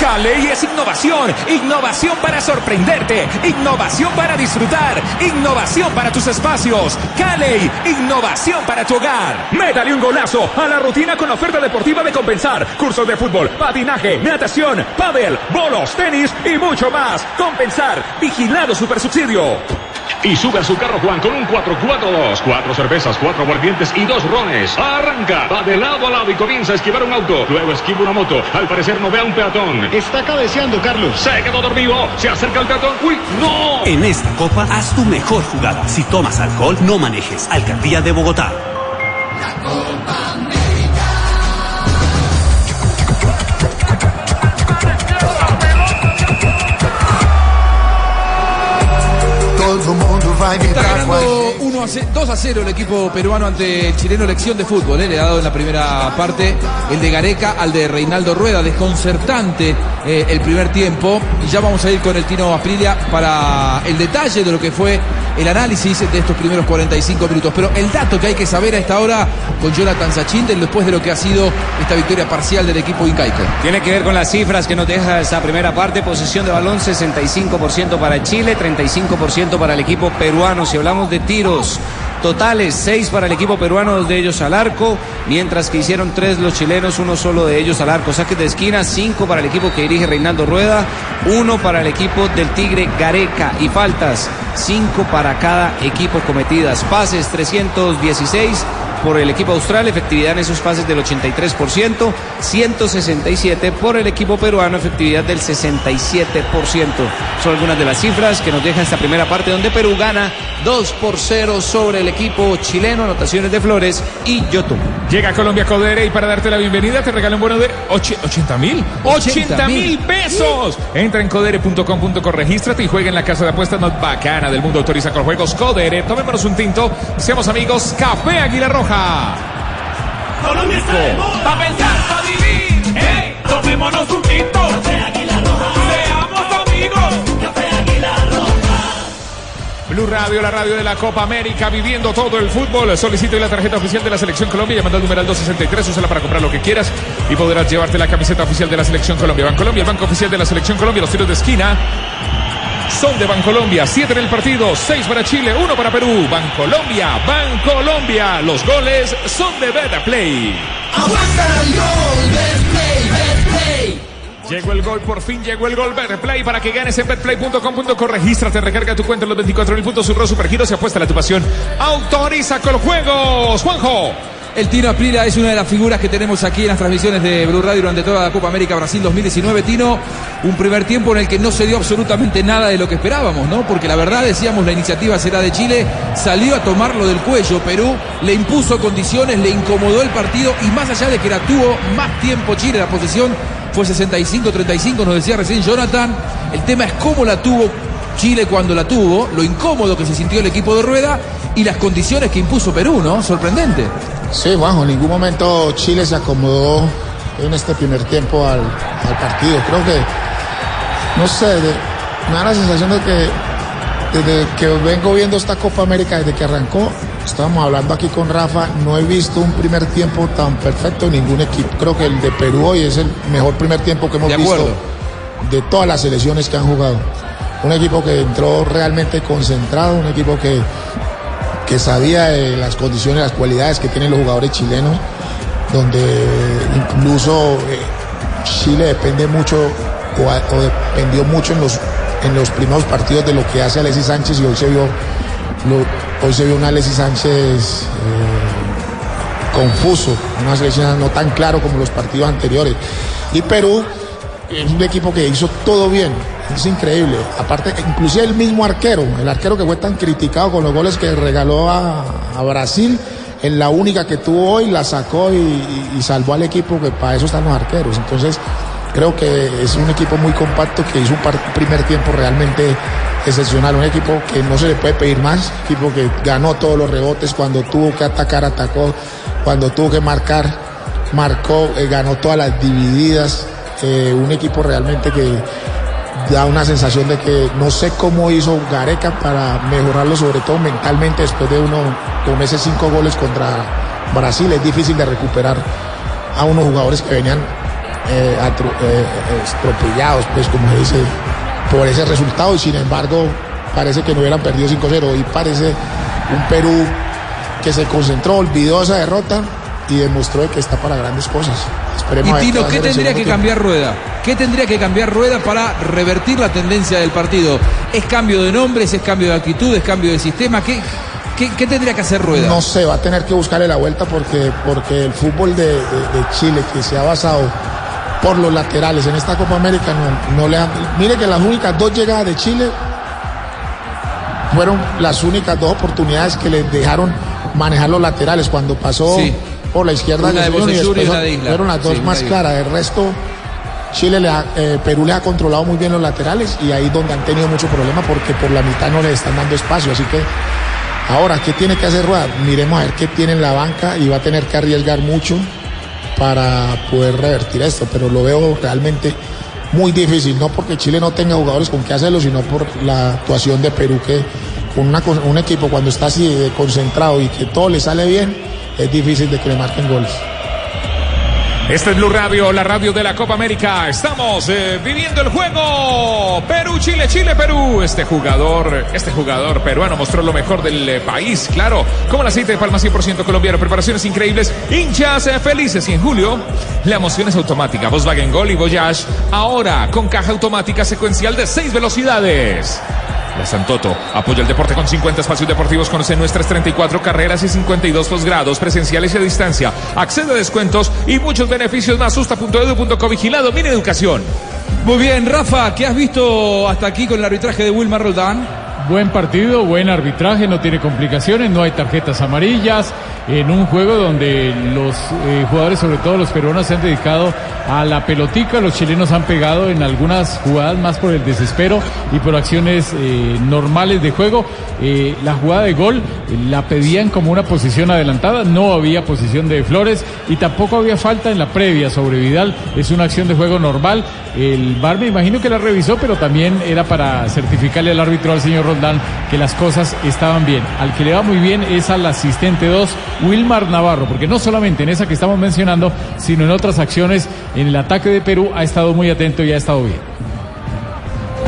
Caley es innovación, innovación para sorprenderte, innovación para disfrutar, innovación para tus espacios. Caley, innovación para tu hogar. Métale un golazo a la rutina con la oferta deportiva de compensar. Cursos de fútbol, patinaje, natación, pádel, bolos, tenis y mucho más. Compensar, vigilado supersubsidio. Y sube a su carro Juan con un 4-4-2. Cuatro cervezas, cuatro aguardientes y dos rones. Arranca, va de lado a lado y comienza a esquivar un auto. Luego esquiva una moto. Al parecer no ve a un peatón. Está cabeceando, Carlos. Se quedó dormido. Se acerca el peatón. ¡Uy, no! En esta copa, haz tu mejor jugada. Si tomas alcohol, no manejes. Alcaldía de Bogotá. Está ganando 1 a 0, 2 a 0 el equipo peruano ante el chileno Lección de Fútbol. ¿eh? Le ha dado en la primera parte el de Gareca al de Reinaldo Rueda. Desconcertante eh, el primer tiempo. Y ya vamos a ir con el Tino Aprilia para el detalle de lo que fue el análisis de estos primeros 45 minutos. Pero el dato que hay que saber a esta hora con Jonathan Sachin después de lo que ha sido esta victoria parcial del equipo incaico. Tiene que ver con las cifras que nos deja esta primera parte. Posición de balón 65% para Chile, 35% para el equipo peruano. Si hablamos de tiros totales, 6 para el equipo peruano, dos de ellos al arco, mientras que hicieron 3 los chilenos, uno solo de ellos al arco. Saques de esquina, 5 para el equipo que dirige Reinaldo Rueda, 1 para el equipo del Tigre Gareca y faltas, 5 para cada equipo cometidas. Pases 316 por el equipo austral, efectividad en esos pases del 83%, 167 por el equipo peruano, efectividad del 67%. Son algunas de las cifras que nos deja esta primera parte donde Perú gana 2 por 0 sobre el equipo chileno, anotaciones de Flores y Yotun. Llega Colombia Codere y para darte la bienvenida te regala un bono de 80 mil. 80 mil pesos. Entra en codere.com.co, regístrate y juega en la casa de apuestas más bacana del mundo. Autoriza con juegos Codere. Tomémonos un tinto. Seamos amigos. Café Águila Roja. Colombia está de moda. Pa' pensar, pa' vivir. ¡Ey! Tomémonos un tinto. Seamos amigos. Blue Radio, la radio de la Copa América, viviendo todo el fútbol. Solicito la tarjeta oficial de la Selección Colombia llamando al numeral 263. Úsala para comprar lo que quieras y podrás llevarte la camiseta oficial de la Selección Colombia. Bancolombia, el banco oficial de la Selección Colombia. Los tiros de esquina son de Bancolombia. Siete en el partido, seis para Chile, uno para Perú. Bancolombia, Bancolombia. Los goles son de Beta Play. Llegó el gol, por fin llegó el gol. Betplay para que ganes en betplay.com.co. Regístrate, recarga tu cuenta en los 24 mil puntos. Surro Supergiros y apuesta a tu pasión. Autoriza con los juegos. Juanjo. El Tino Aprilia es una de las figuras que tenemos aquí en las transmisiones de Blue Radio durante toda la Copa América Brasil 2019. Tino, un primer tiempo en el que no se dio absolutamente nada de lo que esperábamos, ¿no? Porque la verdad, decíamos, la iniciativa será de Chile, salió a tomarlo del cuello. Perú le impuso condiciones, le incomodó el partido y más allá de que la tuvo más tiempo Chile, la posesión fue 65-35, nos decía recién Jonathan. El tema es cómo la tuvo Chile cuando la tuvo, lo incómodo que se sintió el equipo de Rueda y las condiciones que impuso Perú, ¿no? Sorprendente. Sí, Juanjo, en ningún momento Chile se acomodó en este primer tiempo al, al partido. Creo que, no sé, de- me da la sensación de que desde que vengo viendo esta Copa América, desde que arrancó, estábamos hablando aquí con Rafa, no he visto un primer tiempo tan perfecto en ningún equipo. Creo que el de Perú hoy es el mejor primer tiempo que hemos De visto de todas las selecciones que han jugado. Un equipo que entró realmente concentrado, un equipo que, que sabía de las condiciones, las cualidades que tienen los jugadores chilenos, donde incluso eh, Chile depende mucho o, dependió mucho en los, en los primeros partidos de lo que hace Alexis Sánchez y hoy se vio, lo- hoy se vio una Alexis Sánchez eh, confuso, una selección no tan claro como los partidos anteriores. Y Perú es un equipo que hizo todo bien, es increíble. Aparte, inclusive el mismo arquero, el arquero que fue tan criticado con los goles que regaló a, Brasil, en la única que tuvo hoy la sacó y, salvó al equipo, que para eso están los arqueros. Entonces, Creo que es un equipo muy compacto que hizo un primer tiempo realmente excepcional. Un equipo que no se le puede pedir más. equipo que ganó todos los rebotes. Cuando tuvo que atacar, atacó. Cuando tuvo que marcar, marcó. eh, ganó todas las divididas. Eh, un equipo realmente que da una sensación de que no sé cómo hizo Gareca para mejorarlo, sobre todo mentalmente, después de uno esos cinco goles contra Brasil. Es difícil de recuperar a unos jugadores que venían eh, atro- eh, estropellados, pues como se dice, por ese resultado y sin embargo parece que no hubieran perdido 5-0 y parece un Perú que se concentró, olvidó esa derrota y demostró que está para grandes cosas. Esperemos Y Tino, ¿qué tendría que cambiar Rueda? ¿Qué tendría que cambiar Rueda para revertir la tendencia del partido? ¿Es cambio de nombres? ¿Es cambio de actitud? ¿Es cambio de sistema? ¿Qué, qué, qué tendría que hacer Rueda? No sé, va a tener que buscarle la vuelta porque, porque el fútbol de, de- de Chile que se ha basado por los laterales en esta Copa América no, no le han... Mire que las únicas dos llegadas de Chile fueron las únicas dos oportunidades que les dejaron manejar los laterales cuando pasó Sí. Por la izquierda Una de y después una de Isla. fueron las dos Sí, más claras. El resto Chile le ha- eh, Perú le ha controlado muy bien los laterales y ahí es donde han tenido mucho problema porque por la mitad no le están dando espacio. Así que ahora, ¿qué tiene que hacer Rueda? Miremos a ver qué tiene en la banca y va a tener que arriesgar mucho para poder revertir esto, pero lo veo realmente muy difícil, no porque Chile no tenga jugadores con qué hacerlo, sino por la actuación de Perú que con una un equipo cuando está así de concentrado y que todo le sale bien, es difícil de que le marquen goles. Este es Blue Radio, la radio de la Copa América. Estamos eh, viviendo el juego. Perú, Chile, Chile, Perú. Este jugador, este jugador peruano mostró lo mejor del eh, país, claro. Como el aceite de palma 100% colombiano. Preparaciones increíbles, hinchas eh, felices. Y en julio, la emoción es automática. Volkswagen Gol y Voyage. Ahora con caja automática secuencial de 6 velocidades. La Santoto apoya el deporte con 50 espacios deportivos. Conoce nuestras 34 carreras y 52 posgrados presenciales y a distancia. Accede a descuentos y muchos beneficios más. Vigilado. Mini educación. Muy bien, Rafa, ¿qué has visto hasta aquí con el arbitraje de Wilmar Roldán? Buen partido, buen arbitraje, no tiene complicaciones, no hay tarjetas amarillas. En un juego donde los eh, jugadores, sobre todo los peruanos, se han dedicado a la pelotica, los chilenos han pegado en algunas jugadas más por el desespero y por acciones eh, normales de juego. Eh, la jugada de gol la pedían como una posición adelantada, no había posición de Flores y tampoco había falta en la previa sobre Vidal. Es una acción de juego normal. El VAR me imagino que la revisó, pero también era para certificarle al árbitro, al señor Que las cosas estaban bien. Al que le va muy bien es al asistente 2, Wilmar Navarro, porque no solamente en esa que estamos mencionando, sino en otras acciones, en el ataque de Perú ha estado muy atento y ha estado bien.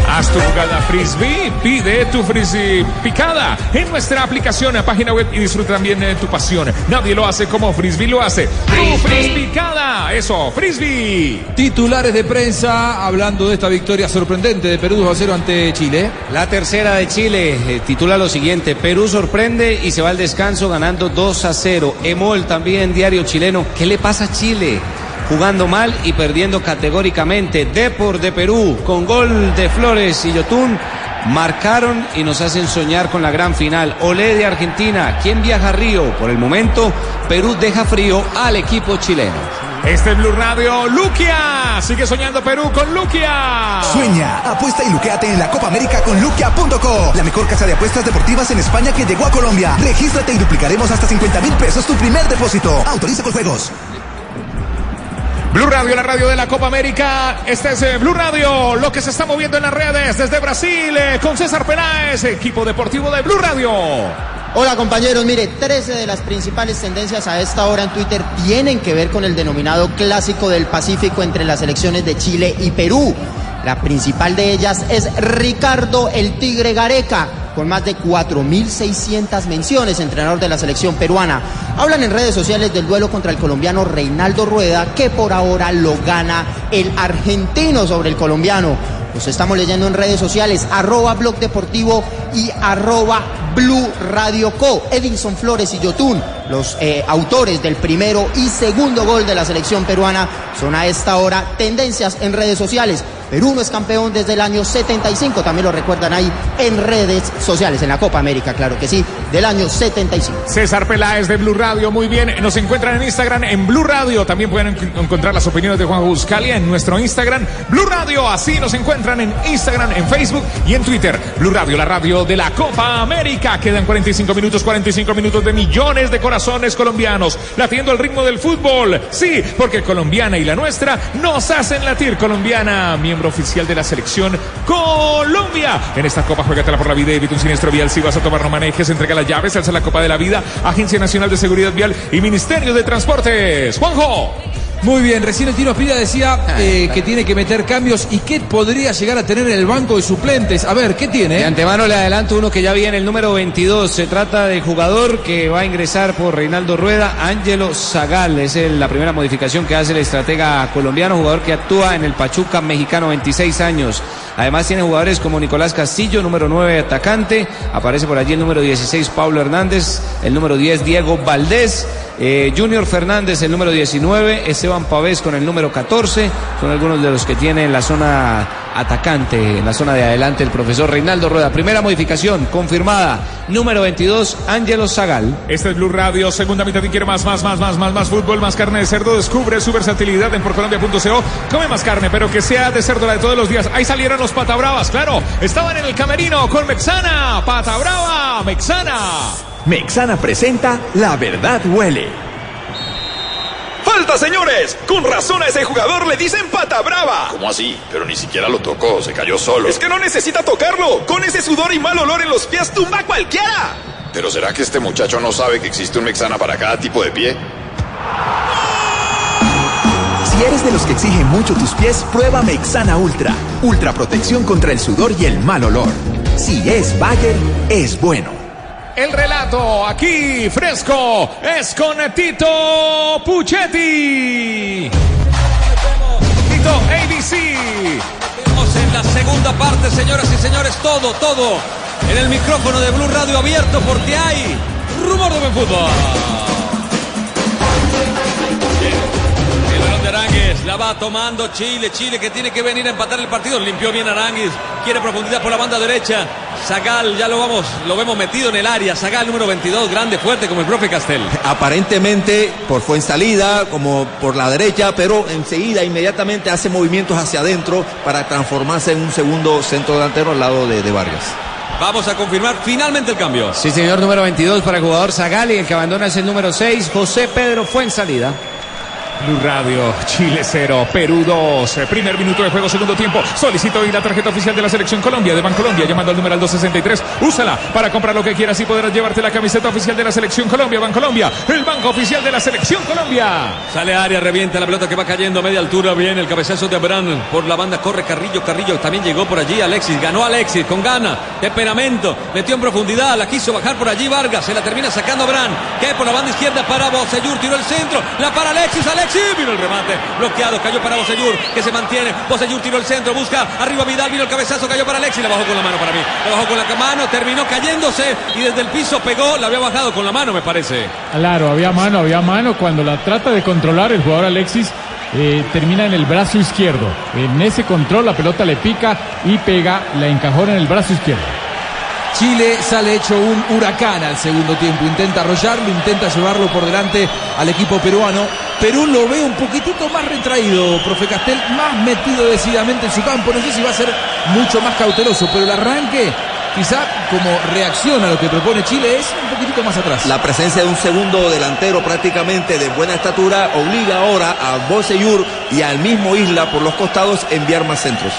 Haz tu jugada frisbee, pide tu frisbee picada en nuestra aplicación, página web y disfruta también de tu pasión. Nadie lo hace como frisbee lo hace. Tu frisbee picada, eso, frisbee. Titulares de prensa hablando de esta victoria sorprendente de Perú 2 a 0 ante Chile. La tercera de Chile eh, titula lo siguiente: Perú sorprende y se va al descanso ganando 2 a 0. Emol también, diario chileno. ¿Qué le pasa a Chile? Jugando mal y perdiendo categóricamente. Depor de Perú, con gol de Flores y Yotun, marcaron y nos hacen soñar con la gran final. Olé de Argentina, ¿quién viaja a Río? Por el momento, Perú deja frío al equipo chileno. Este es Blue Radio, Luquia. Sigue soñando Perú con Luquia. Sueña, apuesta y luqueate en la Copa América con luquia.co, la mejor casa de apuestas deportivas en España que llegó a Colombia. Regístrate y duplicaremos hasta 50 mil pesos tu primer depósito. Autoriza con juegos. Blue Radio, la radio de la Copa América. Este es eh, Blue Radio, lo que se está moviendo en las redes desde Brasil eh, con César Peláez, equipo deportivo de Blue Radio. Hola compañeros, mire, 13 de las principales tendencias a esta hora en Twitter tienen que ver con el denominado clásico del Pacífico entre las elecciones de Chile y Perú. La principal de ellas es Ricardo el Tigre Gareca, con más de 4.600 menciones, entrenador de la selección peruana. Hablan en redes sociales del duelo contra el colombiano Reinaldo Rueda, que por ahora lo gana el argentino sobre el colombiano. Los estamos leyendo en redes sociales, arroba blog deportivo y arroba Blue Radio Co. Edinson Flores y Yotun, los eh, autores del primero y segundo gol de la selección peruana, son a esta hora tendencias en redes sociales. Perú no es campeón desde el año 75, también lo recuerdan ahí en redes sociales, en la Copa América, claro que sí, del año 75. César Peláez de Blue Radio, muy bien. Nos encuentran en Instagram en Blue Radio. También pueden en- encontrar las opiniones de Juan Buscalia en nuestro Instagram, Blue Radio. Así nos encuentran en Instagram, en Facebook y en Twitter. Blue Radio, la radio de la Copa América. Quedan 45 minutos, 45 minutos de millones de corazones colombianos latiendo al ritmo del fútbol. Sí, porque colombiana y la nuestra nos hacen latir. Colombiana, miembro oficial de la selección Colombia. En esta Copa, juégatela por la vida, evita un siniestro vial. Si vas a tomar, no manejes, entrega las llaves, alza la Copa de la Vida, Agencia Nacional de Seguridad Vial y Ministerio de Transportes. Juanjo. Muy bien, recién el Tino decía eh, que tiene que meter cambios y qué podría llegar a tener en el banco de suplentes. A ver, ¿qué tiene? De antemano le adelanto uno que ya viene, el número 22. Se trata de jugador que va a ingresar por Reinaldo Rueda, Ángelo Zagal. Es el- la primera modificación que hace el estratega colombiano, jugador que actúa en el Pachuca mexicano, 26 años. Además tiene jugadores como Nicolás Castillo, número 9 atacante. Aparece por allí el número 16 Pablo Hernández, el número 10 Diego Valdés. Eh, Junior Fernández, el número 19, Esteban Pavés con el número 14, son algunos de los que tiene en la zona atacante, en la zona de adelante el profesor Reinaldo Rueda. Primera modificación confirmada, número 22, Ángelo Zagal. Este es Blue Radio, segunda mitad y quiere más, más, más, más, más, más fútbol, más carne de cerdo. Descubre su versatilidad en porcolombia.co. Come más carne, pero que sea de cerdo la de todos los días. Ahí salieron los patabravas, claro. Estaban en el camerino con Mexana. Patabrava, Mexana. Mexana presenta La Verdad Huele. ¡Falta, señores! Con razón a ese jugador le dicen pata brava. ¿Cómo así? Pero ni siquiera lo tocó, se cayó solo. Es que no necesita tocarlo. Con ese sudor y mal olor en los pies tumba a cualquiera. Pero ¿será que este muchacho no sabe que existe un Mexana para cada tipo de pie? Si eres de los que exigen mucho tus pies, prueba Mexana Ultra. Ultra protección contra el sudor y el mal olor. Si es Bayer, es bueno. El relato aquí fresco es con Tito Puchetti. Tito ABC. En la segunda parte, señoras y señores, todo, todo en el micrófono de Blue Radio abierto porque hay rumor de fútbol. La va tomando Chile, Chile que tiene que venir a empatar el partido, limpió bien Arangues, quiere profundidad por la banda derecha. Zagal, ya lo vamos, lo vemos metido en el área. Zagal número 22, grande, fuerte como el profe Castel. Aparentemente por salida como por la derecha, pero enseguida, inmediatamente hace movimientos hacia adentro para transformarse en un segundo centro delantero al lado de, de Vargas. Vamos a confirmar finalmente el cambio. Sí, señor, número 22 para el jugador Zagal y el que abandona es el número 6, José Pedro fue en salida. Blue Radio, Chile 0, Perú 2. Primer minuto de juego, segundo tiempo. Solicito hoy la tarjeta oficial de la Selección Colombia, de Bancolombia, llamando al numeral 263. Úsala para comprar lo que quieras y podrás llevarte la camiseta oficial de la Selección Colombia, Bancolombia, el banco oficial de la Selección Colombia. Sale área, revienta la pelota que va cayendo a media altura. Viene el cabezazo de Abraham por la banda. Corre Carrillo, Carrillo también llegó por allí. Alexis ganó Alexis con gana, temperamento. Metió en profundidad, la quiso bajar por allí Vargas. Se la termina sacando Abraham. Cae por la banda izquierda para Bocellur. Tiró el centro. La para Alexis. Alexis vino el remate. Bloqueado, cayó para Bocellur que se mantiene. Bocellur tiró el centro, busca arriba Vidal. Vino el cabezazo, cayó para Alexis. La bajó con la mano para mí. La bajó con la mano, terminó cayéndose y desde el piso pegó. La había bajado con la mano, me parece. Claro, había mano, había mano. Cuando la trata de controlar el jugador Alexis, eh, termina en el brazo izquierdo. En ese control la pelota le pica y pega, la encajona en el brazo izquierdo. Chile sale hecho un huracán al segundo tiempo. Intenta arrollarlo, intenta llevarlo por delante al equipo peruano. Perú lo ve un poquitito más retraído, profe Castel, más metido decididamente en su campo. No sé si va a ser mucho más cauteloso, pero el arranque, quizá como reacción a lo que propone Chile, es un poquitito más atrás. La presencia de un segundo delantero prácticamente de buena estatura obliga ahora a Bocellur y al mismo Isla por los costados enviar más centros.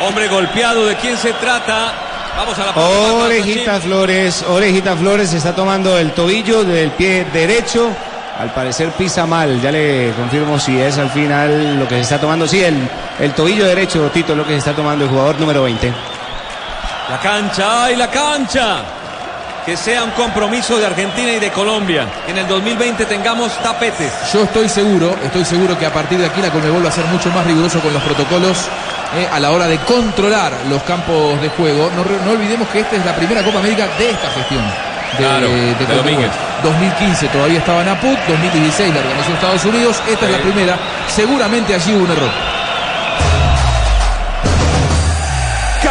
Hombre golpeado, ¿de quién se trata? Vamos a la Orejita. Flores, Orejita Flores se está tomando el tobillo del pie derecho. Al parecer pisa mal, ya le confirmo si es al final lo que se está tomando. Sí, el, el tobillo derecho, Tito, es lo que se está tomando el jugador número 20. La cancha, ¡ay, la cancha! Que sea un compromiso de Argentina y de Colombia. Que en el 2020 tengamos tapetes. Yo estoy seguro, estoy seguro que a partir de aquí la Conmebol va a ser mucho más riguroso con los protocolos eh, a la hora de controlar los campos de juego. No, no olvidemos que esta es la primera Copa América de esta gestión. De, de. Domínguez. 2015 todavía estaba en APUT, 2016 la organizó Estados Unidos, esta es la primera. Seguramente allí hubo un error.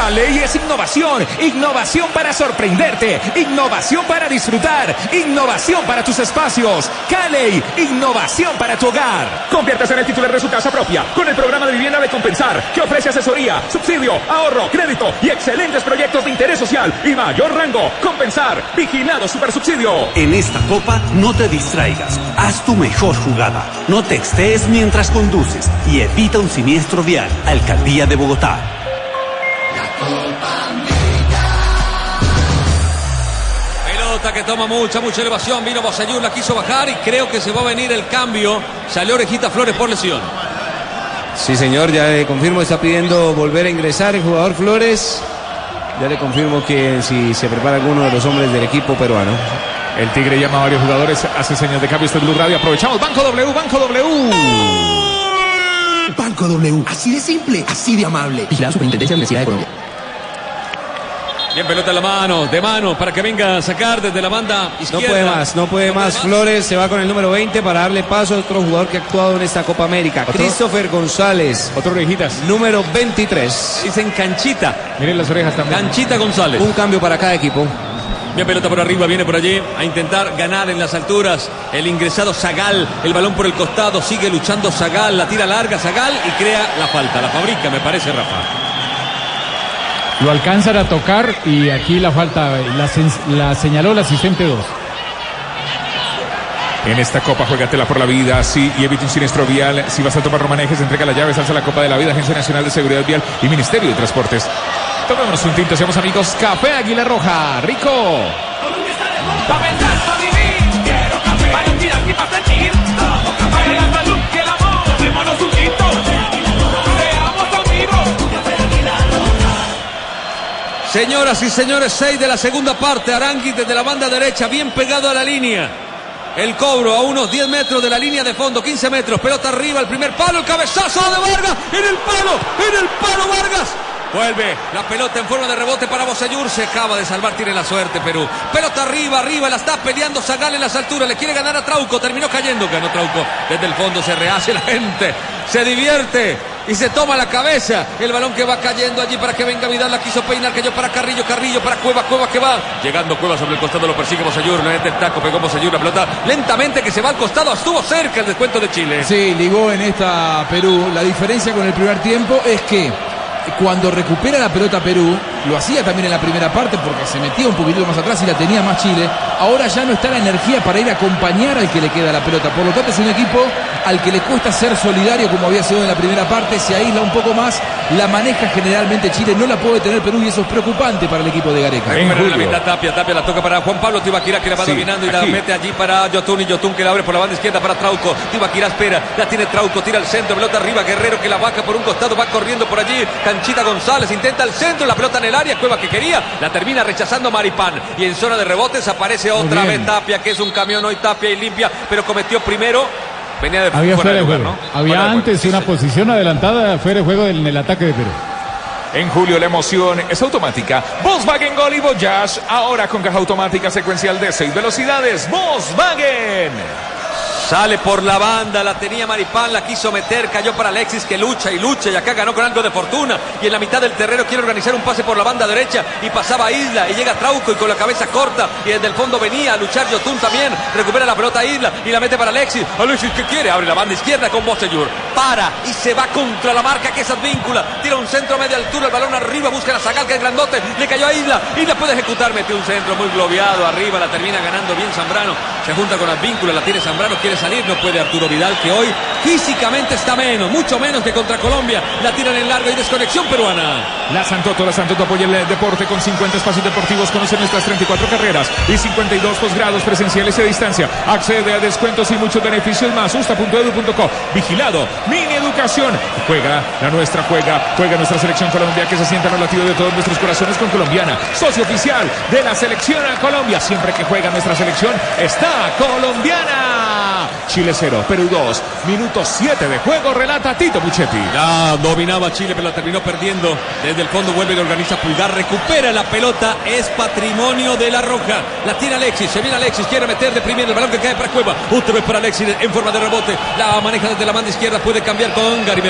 Cali es innovación, innovación para sorprenderte, innovación para disfrutar, innovación para tus espacios. Cali, innovación para tu hogar. Conviértase en el titular de su casa propia con el programa de vivienda de Compensar, que ofrece asesoría, subsidio, ahorro, crédito y excelentes proyectos de interés social y mayor rango. Compensar, vigilado supersubsidio. En esta copa no te distraigas, haz tu mejor jugada, no te excees mientras conduces y evita un siniestro vial. Alcaldía de Bogotá. Que toma mucha, mucha elevación. Vino Bosayur, la quiso bajar y creo que se va a venir el cambio. Salió Orejita Flores por lesión. Sí, señor, ya le confirmo, está pidiendo volver a ingresar el jugador Flores. Ya le confirmo que si se prepara alguno de los hombres del equipo peruano. El Tigre llama a varios jugadores, hace señas de cambio. Este es Blue Radio. Aprovechamos. Banco W, Banco W. Banco W, así de simple, así de amable. Vigilada Superintendencia de Universidad de Colombia. Bien, pelota en la mano, de mano, para que venga a sacar desde la banda No izquierda. puede más, no puede más. Flores se va con el número 20 para darle paso a otro jugador que ha actuado en esta Copa América. Christopher González. Otro orejitas. Número 23. Dicen canchita. Miren las orejas también. Canchita González. Un cambio para cada equipo. Bien, pelota por arriba, viene por allí a intentar ganar en las alturas. El ingresado Zagal, el balón por el costado, sigue luchando Zagal, la tira larga Zagal y crea la falta. La fabrica, me parece, Rafa. Lo alcanzan a tocar y aquí la falta la, señaló el asistente 2. En esta copa, juégatela por la vida, sí, y evita un siniestro vial. Si vas a tomar romanejes, entrega la llave, salsa la Copa de la Vida, Agencia Nacional de Seguridad Vial y Ministerio de Transportes. Tomémonos un tinto, seamos amigos. Café Águila Roja, rico. Pa' pensar, pa' vivir, quiero café. Para respirar y pa' sentir, tomo café. Para la salud y el amor, tomémonos un tinto. Señoras y señores, 6 de la segunda parte. Arangui desde la banda derecha, bien pegado a la línea. El cobro a unos 10 metros de la línea de fondo, 15 metros. Pelota arriba, el primer palo, el cabezazo de Vargas. En el palo, en el palo Vargas. Vuelve la pelota en forma de rebote para Bosayur. Se acaba de salvar, tiene la suerte Perú. Pelota arriba, arriba, la está peleando Zagal en las alturas. Le quiere ganar a Trauco. Terminó cayendo. Ganó Trauco. Desde el fondo se rehace la gente. Se divierte y se toma la cabeza. El balón que va cayendo allí para que venga Vidal. La quiso peinar. Cayó para Carrillo. Carrillo para Cueva. Cueva que va. Llegando Cueva sobre el costado. Lo persigue Bosayur. No es del taco. Pegó Bosayur. La pelota lentamente que se va al costado. Estuvo cerca el descuento de Chile. Sí, ligó en esta Perú. La diferencia con el primer tiempo es que cuando recupera la pelota Perú, lo hacía también en la primera parte porque se metía un poquitito más atrás y la tenía más Chile. Ahora ya no está la energía para ir a acompañar al que le queda la pelota. Por lo tanto, es un equipo al que le cuesta ser solidario como había sido en la primera parte. Se aísla un poco más, la maneja generalmente Chile. No la puede tener Perú y eso es preocupante para el equipo de Gareca. Recupera la mitad Tapia, Tapia la toca para Juan Pablo Tibaquira que la va Sí, dominando y la mete allí para Yotun y Yotun que la abre por la banda izquierda para Trauco. Tibaquira espera, la tiene Trauco, tira al centro, pelota arriba, Guerrero que la vaca por un costado, va corriendo por allí. Canchita González intenta el centro, la pelota en el área, Cueva que quería, la termina rechazando Maripán. Y en zona de rebotes aparece otra vez Tapia, que es un camión hoy Tapia y limpia, pero cometió primero. Venía de Había fuera de lugar, juego. ¿no? Había Fuera de juego. antes una posición adelantada fuera de juego en el ataque de Perú. En julio la emoción es automática. Volkswagen Gol y Voyage, ahora con caja automática secuencial de 6 velocidades. Volkswagen. Sale por la banda, la tenía Maripán, la quiso meter, cayó para Alexis que lucha y lucha y acá ganó con algo de fortuna. Y en la mitad del terreno quiere organizar un pase por la banda derecha y pasaba a Isla y llega Trauco y con la cabeza corta y desde el fondo venía a luchar Yotun también. Recupera la pelota a Isla y la mete para Alexis. Alexis, ¿qué quiere? Abre la banda izquierda con Bosellur. Para y se va contra la marca que es Advíncula. Tira un centro a media altura, el balón arriba, busca la Zagal que es grandote. Le cayó a Isla. Isla puede ejecutar, metió un centro muy globeado arriba, la termina ganando bien Zambrano. Se junta con Advíncula, la tiene Zambrano, quiere salir, no puede Arturo Vidal, que hoy físicamente está menos, mucho menos que contra Colombia. La tiran en largo y desconexión peruana. La Santoto, la Santoto apoya el deporte con 50 espacios deportivos. Conoce nuestras 34 carreras y 52 posgrados presenciales y a distancia. Accede a descuentos y muchos beneficios más. Usta.edu.co. Vigilado. Mini Educación. Juega la nuestra, juega. Juega nuestra selección Colombia que se sienta en el latido de todos nuestros corazones con colombiana. Socio oficial de la selección a Colombia. Siempre que juega nuestra selección está colombiana. Chile 0, Perú 2. Minuto 7 de juego, relata Tito Puchetti. Ya dominaba Chile, pero la terminó perdiendo. Desde el fondo vuelve y organiza Pulgar, recupera la pelota, es patrimonio de la Roja. La tiene Alexis, se viene Alexis, quiere meter de primero el balón que cae para Cueva. Otra vez para Alexis en forma de rebote. La maneja desde la banda izquierda, puede cambiar con Gary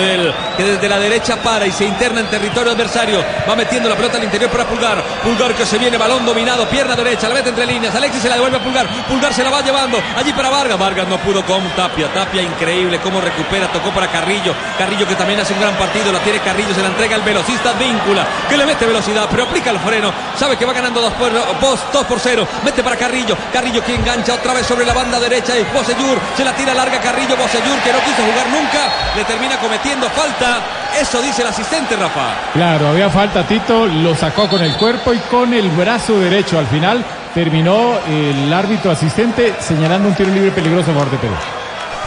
que desde la derecha para y se interna en territorio adversario. Va metiendo la pelota al interior para Pulgar. Pulgar que se viene, balón dominado, pierna derecha, la mete entre líneas. Alexis se la devuelve a Pulgar. Pulgar se la va llevando allí para Vargas. Vargas no pudo con Tapia. Tapia increíble cómo recupera, tocó para Carrillo. Carrillo que también hace un gran partido, la tiene Carrillo, se la entrega el velocista Víncula, que le mete velocidad, pero aplica el freno. Sabe que va ganando 2 por, 2 por 0. Mete para Carrillo. Carrillo que engancha otra vez sobre la banda derecha. Y Bosellur se la tira larga Carrillo. Bosellur que no quiso jugar nunca. Le termina cometiendo falta. Eso dice el asistente, Rafa. Claro, había falta Tito, lo sacó con el cuerpo y con el brazo derecho. Al final terminó el árbitro asistente señalando un tiro libre peligroso a favor de Perú.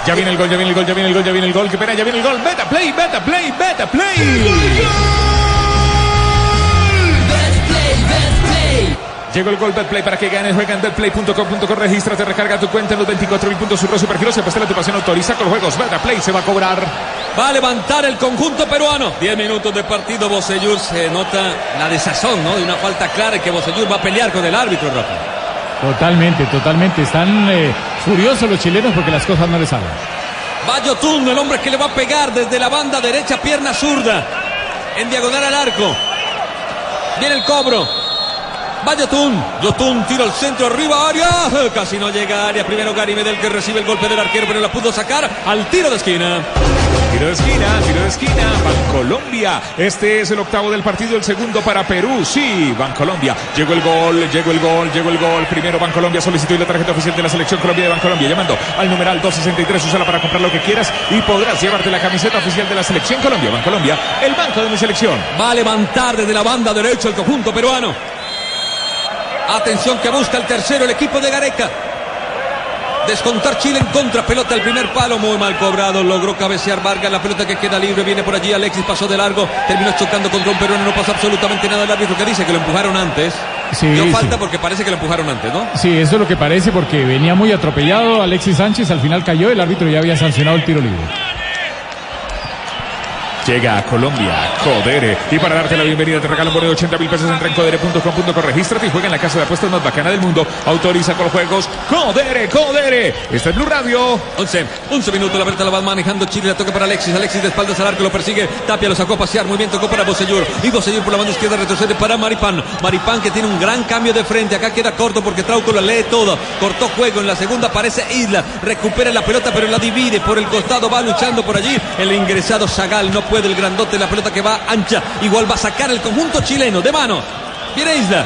Ya viene el gol, ya viene el gol, ya viene el gol, ya viene el gol. Que pena, ya viene el gol. Beta play, beta play, beta play. Llegó el gol Betplay para que ganes. Juega en betplay.com.co. Regístrate, recarga tu cuenta en los 24 mil puntos. Surro Supergiros. Se pastela tu pasión. Autoriza con juegos. Betplay se va a cobrar. Va a levantar el conjunto peruano. 10 minutos de partido. Bosellur se nota la desazón, ¿no? De una falta clara que Bosellur va a pelear con el árbitro, Rafa. Totalmente, totalmente. Están eh, furiosos los chilenos porque las cosas no les salen. Va Yotun, el hombre que le va a pegar desde la banda derecha, pierna zurda. En diagonal al arco. Viene el cobro. Va Yotun. Yotun tira al centro, arriba, área. Casi no llega a área. Primero Gary Medel que recibe el golpe del arquero, pero la pudo sacar al tiro de esquina. Tiro de esquina, tiro de esquina. Bancolombia. Este es el octavo del partido, el segundo para Perú. Sí, Bancolombia. Llegó el gol, llegó el gol, llegó el gol. Primero Bancolombia solicitó la tarjeta oficial de la selección Colombia de Bancolombia. Llamando al numeral 263. Úsala para comprar lo que quieras y podrás llevarte la camiseta oficial de la selección Colombia. Bancolombia, el banco de mi selección. Va a levantar desde la banda derecha el conjunto peruano. Atención que busca el tercero el equipo de Gareca. Descontar Chile en contra, pelota al primer palo, muy mal cobrado, logró cabecear Vargas, la pelota que queda libre, viene por allí, Alexis pasó de largo, terminó chocando contra un peruano, no pasó absolutamente nada el árbitro que dice que lo empujaron antes. Sí, Dio sí. falta porque parece que lo empujaron antes, ¿no? Sí, eso es lo que parece porque venía muy atropellado Alexis Sánchez, al final cayó, el árbitro ya había sancionado el tiro libre. Llega a Colombia, Codere. Y para darte la bienvenida te regalo un bono de 80 mil pesos. En codere.com.co. Regístrate y juega en la casa de apuestas más bacana del mundo. Autoriza con juegos. Codere, Codere. Está en Blue Radio. 11, 11 minutos, la pelota la va manejando Chile, la toca para Alexis, Alexis de espaldas al arco, lo persigue, Tapia lo sacó a pasear, muy bien, tocó para Bosellur, y Bosellur por la banda izquierda retrocede para Maripán, Maripán que tiene un gran cambio de frente, acá queda corto porque Trauco lo lee todo, cortó juego, en la segunda aparece Isla, recupera la pelota pero la divide por el costado, va luchando por allí, el ingresado Zagal, no puede el grandote, la pelota que va ancha, igual va a sacar el conjunto chileno, de mano, viene Isla,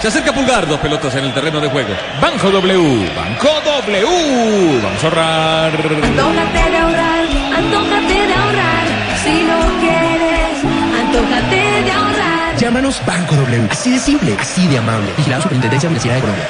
se acerca Pulgar, dos pelotas en el terreno de juego. Banco W, Banco W. Vamos a ahorrar. Antójate de ahorrar, antójate de ahorrar. Si lo quieres, antójate de ahorrar. Llámanos Banco W. Así de simple, así de amable. Vigilado Superintendencia Financiera de Colombia.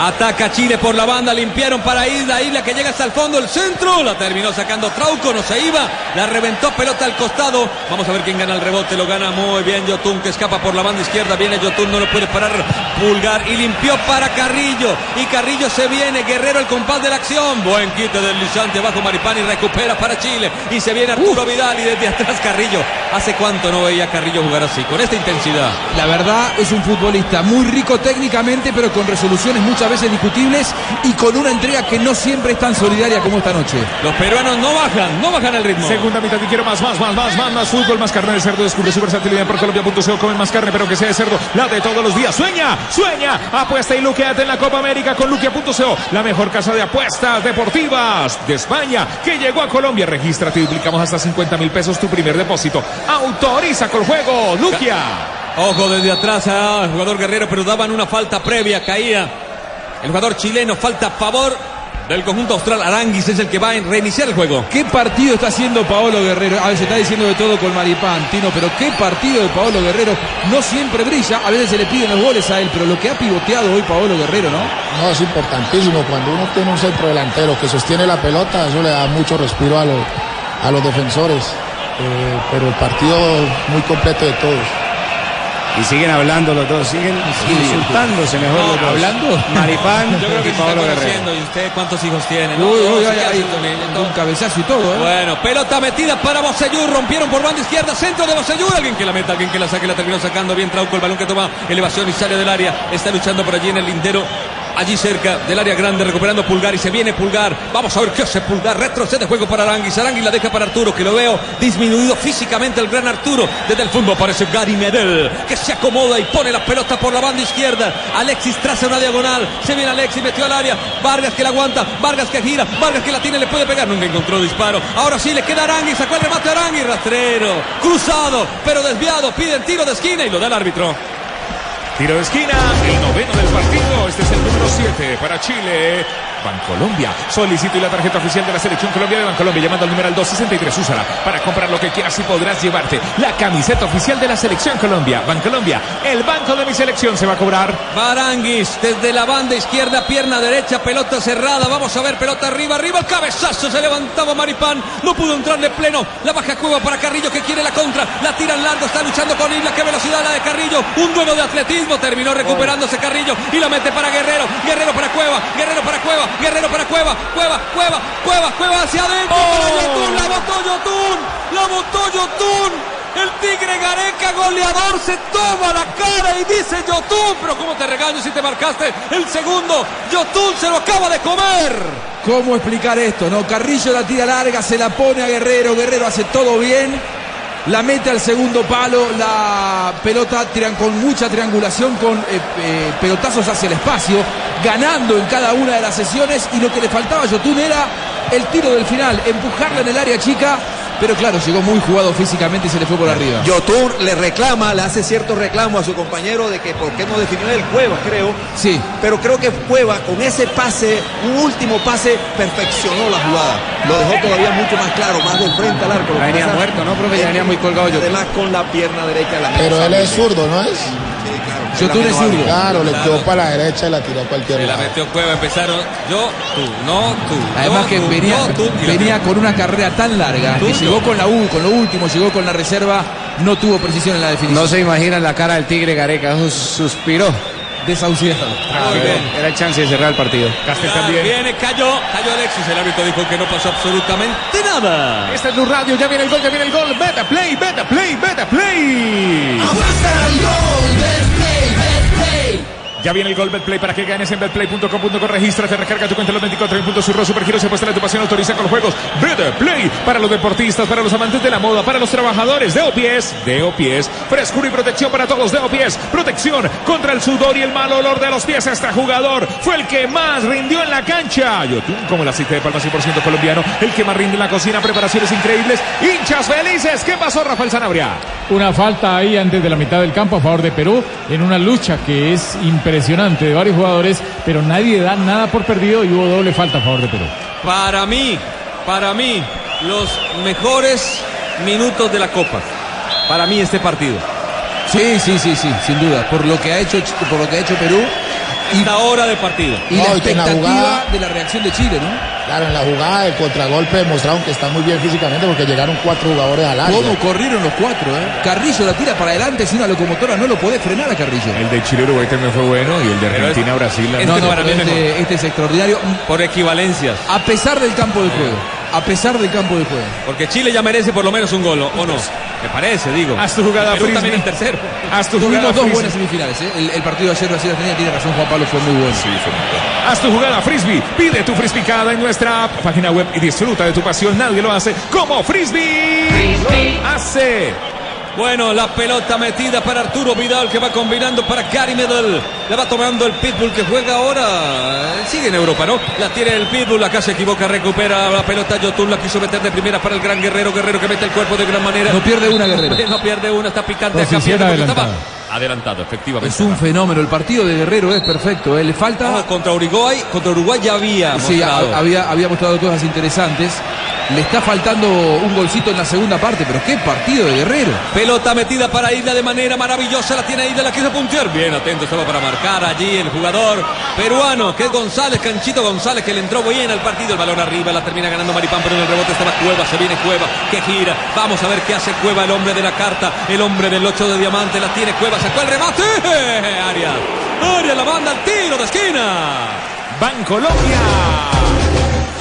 Ataca Chile por la banda, limpiaron para Isla, Isla que llega hasta el fondo, el centro, la terminó sacando Trauco, no se iba, la reventó pelota al costado, vamos a ver quién gana el rebote, lo gana muy bien Yotun que escapa por la banda izquierda, viene Yotun, no lo puede parar Pulgar y limpió para Carrillo, y Carrillo se viene, Guerrero el compás de la acción, buen quite deslizante bajo Maripán y recupera para Chile, y se viene Arturo Vidal y desde atrás Carrillo, hace cuánto no veía a Carrillo jugar así, con esta intensidad. La verdad es un futbolista muy rico técnicamente, pero con resoluciones muchas veces discutibles y con una entrega que no siempre es tan solidaria como esta noche. Los peruanos no bajan, no bajan el ritmo. Segunda mitad y quiero más, más, más, más, más, más fútbol, más carne de cerdo. Descubre su versatilidad por Colombia.co. Come más carne, pero que sea de cerdo. La de todos los días. Sueña, sueña. Apuesta y luqueate en la Copa América con Luquia.co. La mejor casa de apuestas deportivas de España que llegó a Colombia. Regístrate y duplicamos hasta 50 mil pesos tu primer depósito. Autoriza con juego, Luquia. Ojo desde atrás al jugador Guerrero, pero daban una falta previa, caía el jugador chileno, falta a favor del conjunto austral. Aranguis es el que va a reiniciar el juego. ¿Qué partido está haciendo Paolo Guerrero? A veces está diciendo de todo con Maripán, Tino, pero qué partido de Paolo Guerrero. No siempre brilla, a veces se le piden los goles a él, pero lo que ha pivoteado hoy Paolo Guerrero, ¿no? No, es importantísimo. Cuando uno tiene un centro delantero que sostiene la pelota, eso le da mucho respiro a, los a los defensores. Eh, pero el partido muy completo de todos. Y siguen hablando los dos, siguen insultándose mejor los dos. ¿Hablando? Maripán Yo creo que y Pablo Guerrero. conociendo. ¿Y usted cuántos hijos tiene? Uy, un cabezazo y todo, ¿eh? Bueno, pelota metida para Bocellur, rompieron por banda izquierda, centro de Bocellur, alguien que la meta, alguien que la saque, la terminó sacando bien Trauco, el balón que toma elevación y sale del área, está luchando por allí en el lindero, allí cerca del área grande, recuperando Pulgar y se viene Pulgar, vamos a ver qué hace Pulgar, retrocede juego para Aranguis, Aranguis la deja para Arturo, que lo veo disminuido físicamente el gran Arturo, desde el fondo aparece Gary Medel, que se acomoda y pone la pelota por la banda izquierda, Alexis traza una diagonal, se viene Alexis, metió al área, Vargas que la aguanta, Vargas que gira, Vargas que la tiene, le puede pegar, nunca encontró disparo, ahora sí le queda Arangui, sacó el remate Arangui, rastrero, cruzado, pero desviado, piden tiro de esquina y lo da el árbitro. Tiro de esquina, el noveno del partido. Este es el número 7 para Chile. Bancolombia. Solicito y la tarjeta oficial de la selección Colombia de Bancolombia. Llamando al numeral 263. Úsala para comprar lo que quieras y podrás llevarte la camiseta oficial de la selección Colombia. Bancolombia. El banco de mi selección se va a cobrar. Baranguis desde la banda izquierda, pierna derecha, pelota cerrada. Vamos a ver, pelota arriba, arriba, el cabezazo. Se levantaba Maripán, no pudo entrar de pleno. La baja cueva para Carrillo que quiere la contra. La tira en largo, está luchando con Isla. Qué velocidad la de Carrillo. Un duelo de atletismo. Terminó recuperándose Carrillo y la mete para Guerrero. Guerrero para Cueva, Guerrero para Cueva, Guerrero para Cueva, Cueva, Cueva, Cueva, Cueva hacia adentro. Para Yotun, la botó Yotun, la botó Yotun. El Tigre Gareca, goleador, se toma la cara y dice Yotun, pero ¿cómo te regaño si te marcaste el segundo? Yotun se lo acaba de comer. ¿Cómo explicar esto? No, Carrillo la tira larga, se la pone a Guerrero, Guerrero hace todo bien, la mete al segundo palo, la pelota tiran con mucha triangulación, con eh, eh, pelotazos hacia el espacio, ganando en cada una de las sesiones y lo que le faltaba a Yotun era el tiro del final, empujarla en el área chica, pero claro, llegó muy jugado físicamente y se le fue por arriba. Yotun le reclama, le hace cierto reclamo a su compañero de que por qué no definió el Cueva, creo. Sí. Pero creo que Cueva con ese pase, un último pase, perfeccionó la jugada. Lo dejó todavía mucho más claro, más del frente al arco. Venía muerto, ¿no, profe? Ya venía muy colgado Yotun. Además con la pierna derecha la Pero él es zurdo, ¿no es? Yotun es zurdo. Claro, le quedó para la derecha y la tiró a cualquier Se la lado. metió Cueva, empezaron yo, tú, no, tú. Además yo, que tú, venía, no, tú, la venía con una carrera tan larga que llegó con la U, con lo último, llegó con la reserva, no tuvo precisión en la definición. No se imaginan la cara del Tigre Gareca, suspiró. Desahuciado. Muy bien. Era el chance de cerrar el partido. Castel también. Viene, cayó, cayó Alexis. El árbitro dijo que no pasó absolutamente nada. Este es Blue Radio, ya viene el gol, ya viene el gol. Beta play, beta play, beta play. Ya viene el gol Betplay para que ganes en betplay.com.co. Regístrate, recarga tu cuenta en los 24 puntos. Surro Supergiros se puesta la tu pasión, autoriza con juegos. Betplay para los deportistas, para los amantes de la moda, para los trabajadores de Opies. De Opies. Frescura y protección para todos de Opies. Protección contra el sudor y el mal olor de los pies. Este jugador fue el que más rindió en la cancha. Yotun, como el aceite de palma 100% colombiano, el que más rinde en la cocina, preparaciones increíbles. Hinchas felices. ¿Qué pasó, Rafael Sanabria? Una falta ahí antes de la mitad del campo a favor de Perú en una lucha que es impresionante de varios jugadores, pero nadie da nada por perdido y hubo doble falta a favor de Perú. Para mí, para mí, los mejores minutos de la Copa. Para mí este partido. Sí, sí, sí, sí, sin duda. Por lo que ha hecho, por lo que ha hecho Perú Esta hora de partido. y No, la y la expectativa jugada- de la reacción de Chile, ¿no? Claro, en la jugada de contragolpe demostraron que están muy bien físicamente porque llegaron cuatro jugadores al área. ¿Cómo corrieron los cuatro, eh? Carrillo la tira para adelante, si una locomotora no lo puede frenar a Carrillo. El de Chile Uruguay también fue bueno y el de Argentina Brasil. este No, no, este, este es extraordinario. Por equivalencias. A pesar del campo de juego. A pesar del campo de juego. Porque Chile ya merece por lo menos un gol, ¿o no? Me parece, digo. Haz tu jugada, Perú Frisbee. también en tercero. Haz tu jugada, Tuvimos dos Frisbee. buenas semifinales, ¿eh? el, el partido de ayer Brasil Argentina tiene razón Juan Pablo, fue muy bueno. Haz tu jugada Frisbee. Pide tu Frisbee cada en nuestra app, página web y disfruta de tu pasión. Nadie lo hace como Frisbee. Hace. Bueno, la pelota metida para Arturo Vidal que va combinando para Gary Medel. La va tomando el Pitbull que juega ahora. Sigue en Europa, ¿no? La tiene el Pitbull, acá se equivoca, recupera la pelota. Yotun la quiso meter de primera para el gran Guerrero. Guerrero que mete el cuerpo de gran manera. No pierde una Guerrero. No pierde una, está picante acá. Adelantada. estaba adelantado, efectivamente. Es un fenómeno, el partido de Guerrero es perfecto, ¿eh? le falta... Ah, contra Uruguay, contra Uruguay ya había Sí, mostrado. ha- había, había mostrado cosas interesantes. Le está faltando un golcito en la segunda parte, pero qué partido de Guerrero. Pelota metida para Isla de manera maravillosa. La tiene Isla, la quiso puntear. Bien atento estaba para marcar allí el jugador peruano, que es González, Canchito González, que le entró bien al partido. El balón arriba, la termina ganando Maripán, pero en el rebote estaba Cueva. Se viene Cueva, que gira. Vamos a ver qué hace Cueva, el hombre de la carta, el hombre del 8 de diamante. La tiene Cueva, sacó el remate. Arias. Arias la manda al tiro de esquina. Bancolombia.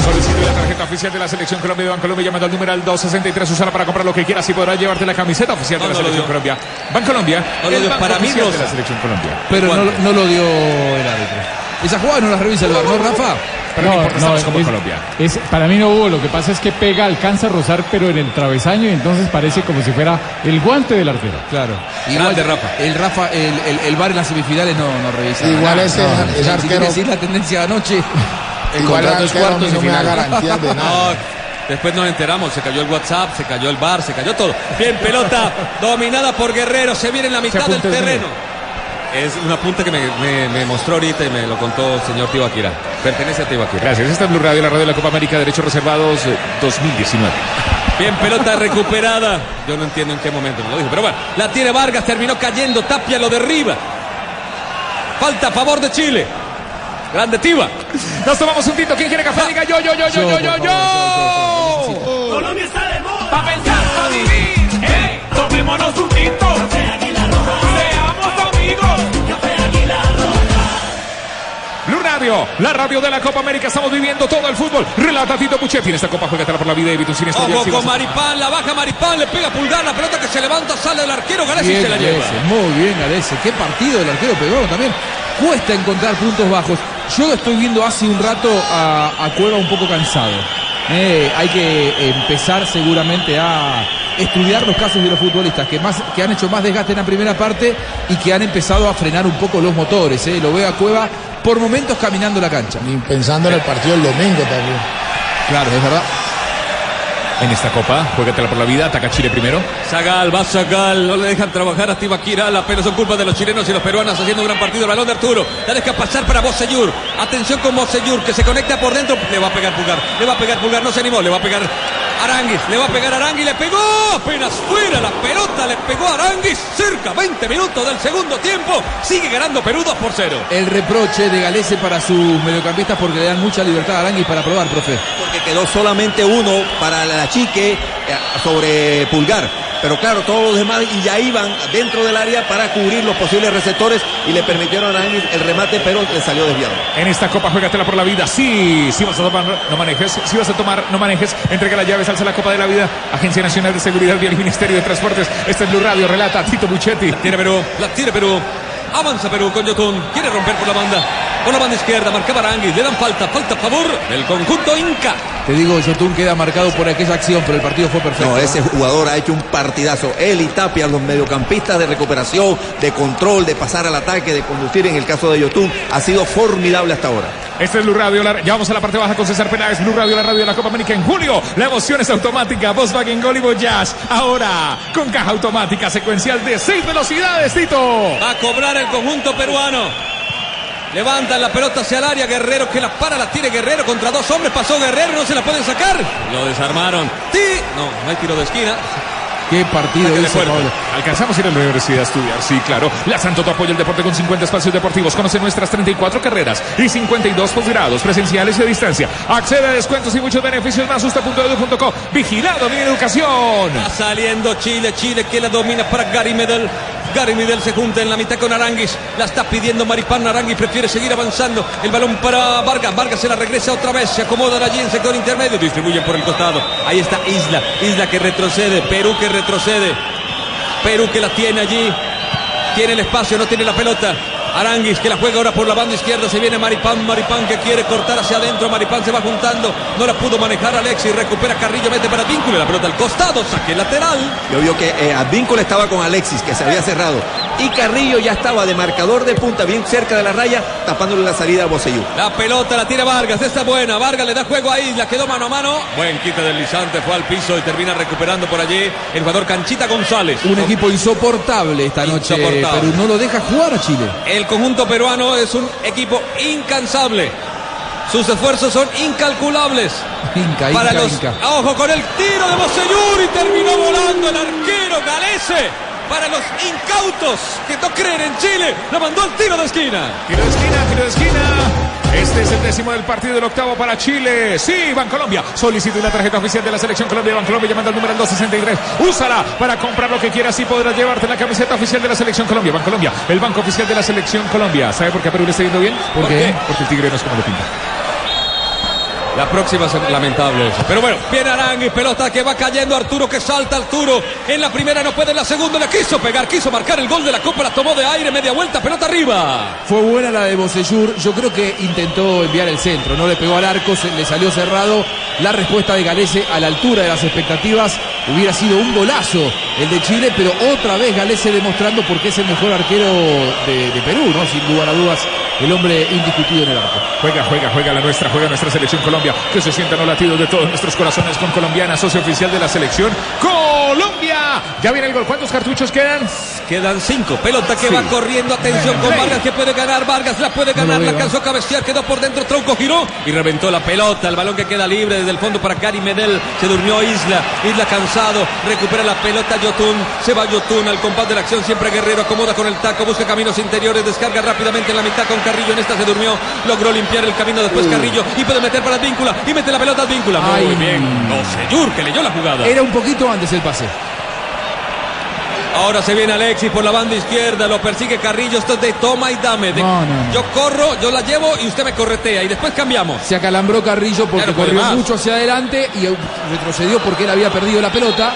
Solicite la tarjeta oficial de la Selección Colombia de Bancolombia llamando al numeral 263. Usala para comprar lo que quieras y podrás llevarte la camiseta oficial de No, la no Selección. Colombia. Bancolombia. No lo el dio. banco Para mí, oficial de la Selección Colombia. Pero no, no lo dio el árbitro. Esa jugada no la revisa el bar, ¿no, Rafa? Pero no, importa, estamos como es- Colombia. es- para mí no hubo, lo que pasa es que pega, alcanza a rozar, pero en el travesaño y entonces parece como si fuera el guante del arquero. Claro. Grande, Rafa. El Rafa, el, el, el bar en las semifinales no, no revisa. Igual nada. ese- No, ese si arquero- la tendencia de anoche. El Igual contrato es cuartos y no final. garantías de nada. No, después nos enteramos, se cayó el WhatsApp, se cayó el bar, se cayó todo. Bien, pelota dominada por Guerrero, se viene en la mitad del apunte terreno. Es una punta que me, me- me mostró ahorita y me lo contó el señor Tibaquira. Pertenece a Tibaquira. Gracias. Esta es Blue Radio, la radio de la Copa América, Derechos Reservados eh, 2019. Bien, pelota recuperada. Yo no entiendo en qué momento me lo dijo, pero bueno, la tiene Vargas, terminó cayendo, Tapia lo derriba. Falta a favor de Chile. Grande Tiba. Nos tomamos un tinto. ¿Quién quiere café? Diga yo, yo, yo, yo, yo, yo, yo. Colombia está de moda. Pa' pensar, pa' vivir. ¡Ey! Tomémonos un tinto. Seamos amigos. Blue Radio, la radio de la Copa América. Estamos viviendo todo el fútbol. Relata Tito Puchetti. En esta Copa juega por la vida de Vito Siniestro. Ojo con Maripán, la baja Maripán, le pega pulgar, la pelota que se levanta, sale del arquero, Galesi Bien, se la lleva. Galese, muy bien Galese. Qué partido del arquero peruano también. Cuesta encontrar puntos bajos. Yo estoy viendo hace un rato a, a Cueva un poco cansado. Eh, hay que empezar seguramente a estudiar los casos de los futbolistas que, más, que han hecho más desgaste en la primera parte y que han empezado a frenar un poco los motores. eh. Lo veo a Cueva por momentos caminando la cancha. Y pensando en el partido del domingo también. Claro, es verdad. En esta Copa, juégatela por la vida. Ataca Chile primero. Zagal, va Zagal, no le dejan trabajar a Tibaquira, la pena son culpa de los chilenos y los peruanos haciendo un gran partido. El balón de Arturo, la deja pasar para Bosellur. Atención con Bosellur, que se conecta por dentro, le va a pegar Pulgar, le va a pegar Pulgar, no se animó, le va a pegar Aranguis, le va a pegar Aranguis, le pegó, apenas fuera la pelota, le pegó a Aranguis, cerca, 20 minutos del segundo tiempo, sigue ganando Perú 2 por 0. El reproche de Galese para sus mediocampistas porque le dan mucha libertad a Aranguis para probar, profe. Porque quedó solamente uno para la chique eh, sobre Pulgar. Pero claro, todos los demás y ya iban dentro del área para cubrir los posibles receptores y le permitieron a Ángel el remate, pero le salió desviado. En esta Copa, juégatela por la vida. Sí, si vas a tomar, no manejes. Si vas a tomar, no manejes. Entrega las llaves, alza la Copa de la Vida. Agencia Nacional de Seguridad Vial y Ministerio de Transportes. Este es Blue Radio, relata Tito Buchetti. Tiene Perú, la tiene Perú. Avanza Perú con Yotun. Quiere romper por la banda. Por la banda izquierda, marcaba Aranguis. Le dan falta, falta a favor del conjunto Inca. Te digo, Yotun queda marcado por aquella acción, pero el partido fue perfecto. No, ese jugador ha hecho un partidazo. Él y Tapia, los mediocampistas de recuperación, de control, de pasar al ataque, de conducir en el caso de Yotun, ha sido formidable hasta ahora. Este es Blue Radio. la- ya vamos a la parte baja con César Peláez. Blue Radio, la radio de la Copa América en julio. La emoción es automática. Volkswagen Gol y Voyage. Ahora, con caja automática secuencial de seis velocidades, Tito. Va a cobrar el conjunto peruano. Levantan la pelota hacia el área. Guerrero que la para, la tiene Guerrero contra dos hombres. Pasó Guerrero, no se la pueden sacar. Lo desarmaron. Sí. No, no hay tiro de esquina. Qué partido hizo. Pablo. Alcanzamos a ir a la universidad a estudiar, sí, claro. La Santo apoya el deporte con 50 espacios deportivos. Conoce nuestras 34 carreras y 52 posgrados presenciales y a distancia. Accede a descuentos y muchos beneficios más. Usta.edu.co. Vigilado mi educación. Va saliendo Chile, Chile que la domina para Gary Medel. Gary Medel se junta en la mitad con Aranguis. La está pidiendo Maripán. Aranguis prefiere seguir avanzando. El balón para Vargas. Vargas se la regresa otra vez. Se acomodan allí en sector intermedio. Distribuyen por el costado. Ahí está Isla. Isla que retrocede. Perú que retrocede. Perú que la tiene allí. Tiene el espacio, no tiene la pelota. Aranguis que la juega ahora por la banda izquierda. Se viene Maripán. Maripán que quiere cortar hacia adentro. Maripán se va juntando. No la pudo manejar Alexis. Recupera Carrillo. Mete para Vínculo. La pelota al costado. Saque lateral. Yo vio que eh, Advíncula estaba con Alexis, que se había cerrado. Y Carrillo ya estaba de marcador de punta, bien cerca de la raya, tapándole la salida a Boseyú. La pelota la tiene Vargas. Esta buena. Vargas le da juego a Isla. Quedó mano a mano. Buen quite deslizante. Fue al piso y termina recuperando por allí el jugador Canchita González. Un equipo insoportable esta noche, Insoportable. pero no lo deja jugar a Chile. El conjunto peruano es un equipo incansable. Sus esfuerzos son incalculables. Inca, para Inca, los, Inca. Ojo con el tiro de Bosellur y terminó volando el arquero Galese. Para los incautos que no creen en Chile, lo mandó al tiro de esquina. Tiro de esquina, tiro de esquina. Este es el décimo del partido del octavo para Chile. Sí, Bancolombia. Solicite una tarjeta oficial de la selección Colombia. Bancolombia llamando al número 263. Úsala para comprar lo que quieras y podrás llevarte la camiseta oficial de la selección Colombia. Bancolombia, el banco oficial de la selección Colombia. ¿Sabe por qué a Perú le está yendo bien? ¿Por qué? Porque el tigre no es como lo pinta. La próxima es lamentable. Pero bueno, viene Arangui, pelota que va cayendo Arturo que salta Arturo. En la primera no puede, en la segunda le quiso pegar, quiso marcar el gol de la Copa, la tomó de aire, media vuelta, pelota arriba. Fue buena la de Bocellur. Yo creo que intentó enviar el centro. No le pegó al arco, se- le salió cerrado. La respuesta de Galese a la altura de las expectativas hubiera sido un golazo el de Chile, pero otra vez Galese demostrando por qué es el mejor arquero de, de Perú, ¿no? Sin lugar a dudas, el hombre indiscutido en el arco. Juega, juega, juega la nuestra, juega nuestra selección Colombia. Que se sientan los latidos de todos nuestros corazones con Colombiana, socio oficial de la selección Colombia. Ya viene el gol. ¿Cuántos cartuchos quedan? Quedan cinco. Pelota que Sí. va corriendo. Atención con. Vargas que puede ganar. Vargas la puede ganar. la veo. alcanzó a cabecear. Quedó por dentro. Tronco giró y reventó la pelota. El balón que queda libre desde el fondo para Cari Medel. Se durmió Isla. Isla cansado. Recupera la pelota Yotun. Se va Yotun al compás de la acción. Siempre Guerrero acomoda con el taco. Busca caminos interiores. Descarga rápidamente en la mitad con Carrillo. En esta se durmió. Logró limpiar el camino después. Carrillo. Y puede meter para el víncula. Y mete la pelota al víncula. Muy Ay. bien. Oseyur que leyó la jugada. Era un poquito antes el pase. Ahora se viene Alexis por la banda izquierda, lo persigue Carrillo, esto es de toma y dame. de- No, no, no. Yo corro, yo la llevo y usted me corretea y después cambiamos. Se acalambró Carrillo porque Claro, corrió mucho hacia adelante y retrocedió porque él había perdido la pelota.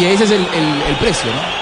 Y ese es el, el- el precio, ¿no?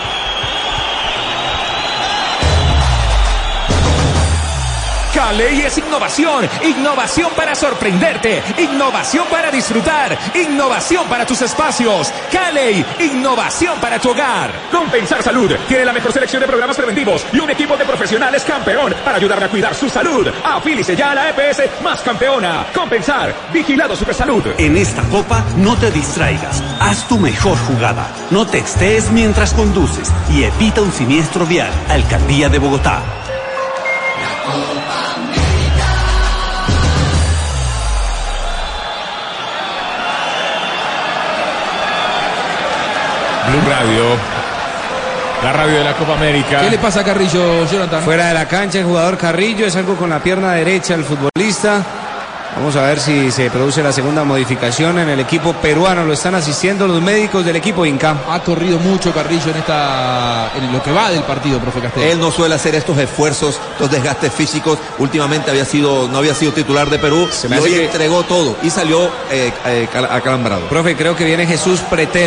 Caley es innovación, innovación para sorprenderte, innovación para disfrutar, innovación para tus espacios. Caley, innovación para tu hogar. Compensar Salud tiene la mejor selección de programas preventivos y un equipo de profesionales campeón para ayudarle a cuidar su salud. Afílice ya a la EPS más campeona. Compensar, vigilado Supersalud. En esta copa no te distraigas, haz tu mejor jugada, no textees mientras conduces y evita un siniestro vial. Alcaldía de Bogotá. Blue Radio, la radio de la Copa América. ¿Qué le pasa a Carrillo, Jonathan? Fuera de la cancha el jugador Carrillo, es algo con la pierna derecha el futbolista. Vamos a ver si se produce la segunda modificación en el equipo peruano. Lo están asistiendo los médicos del equipo Inca. Ha corrido mucho Carrillo en esta en lo que va del partido, profe Castel. Él no suele hacer estos esfuerzos, estos desgastes físicos. Últimamente había sido, no había sido titular de Perú. me y hoy que- entregó todo y salió eh, eh, cal- acalambrado. Profe, creo que viene Jesús Pretel.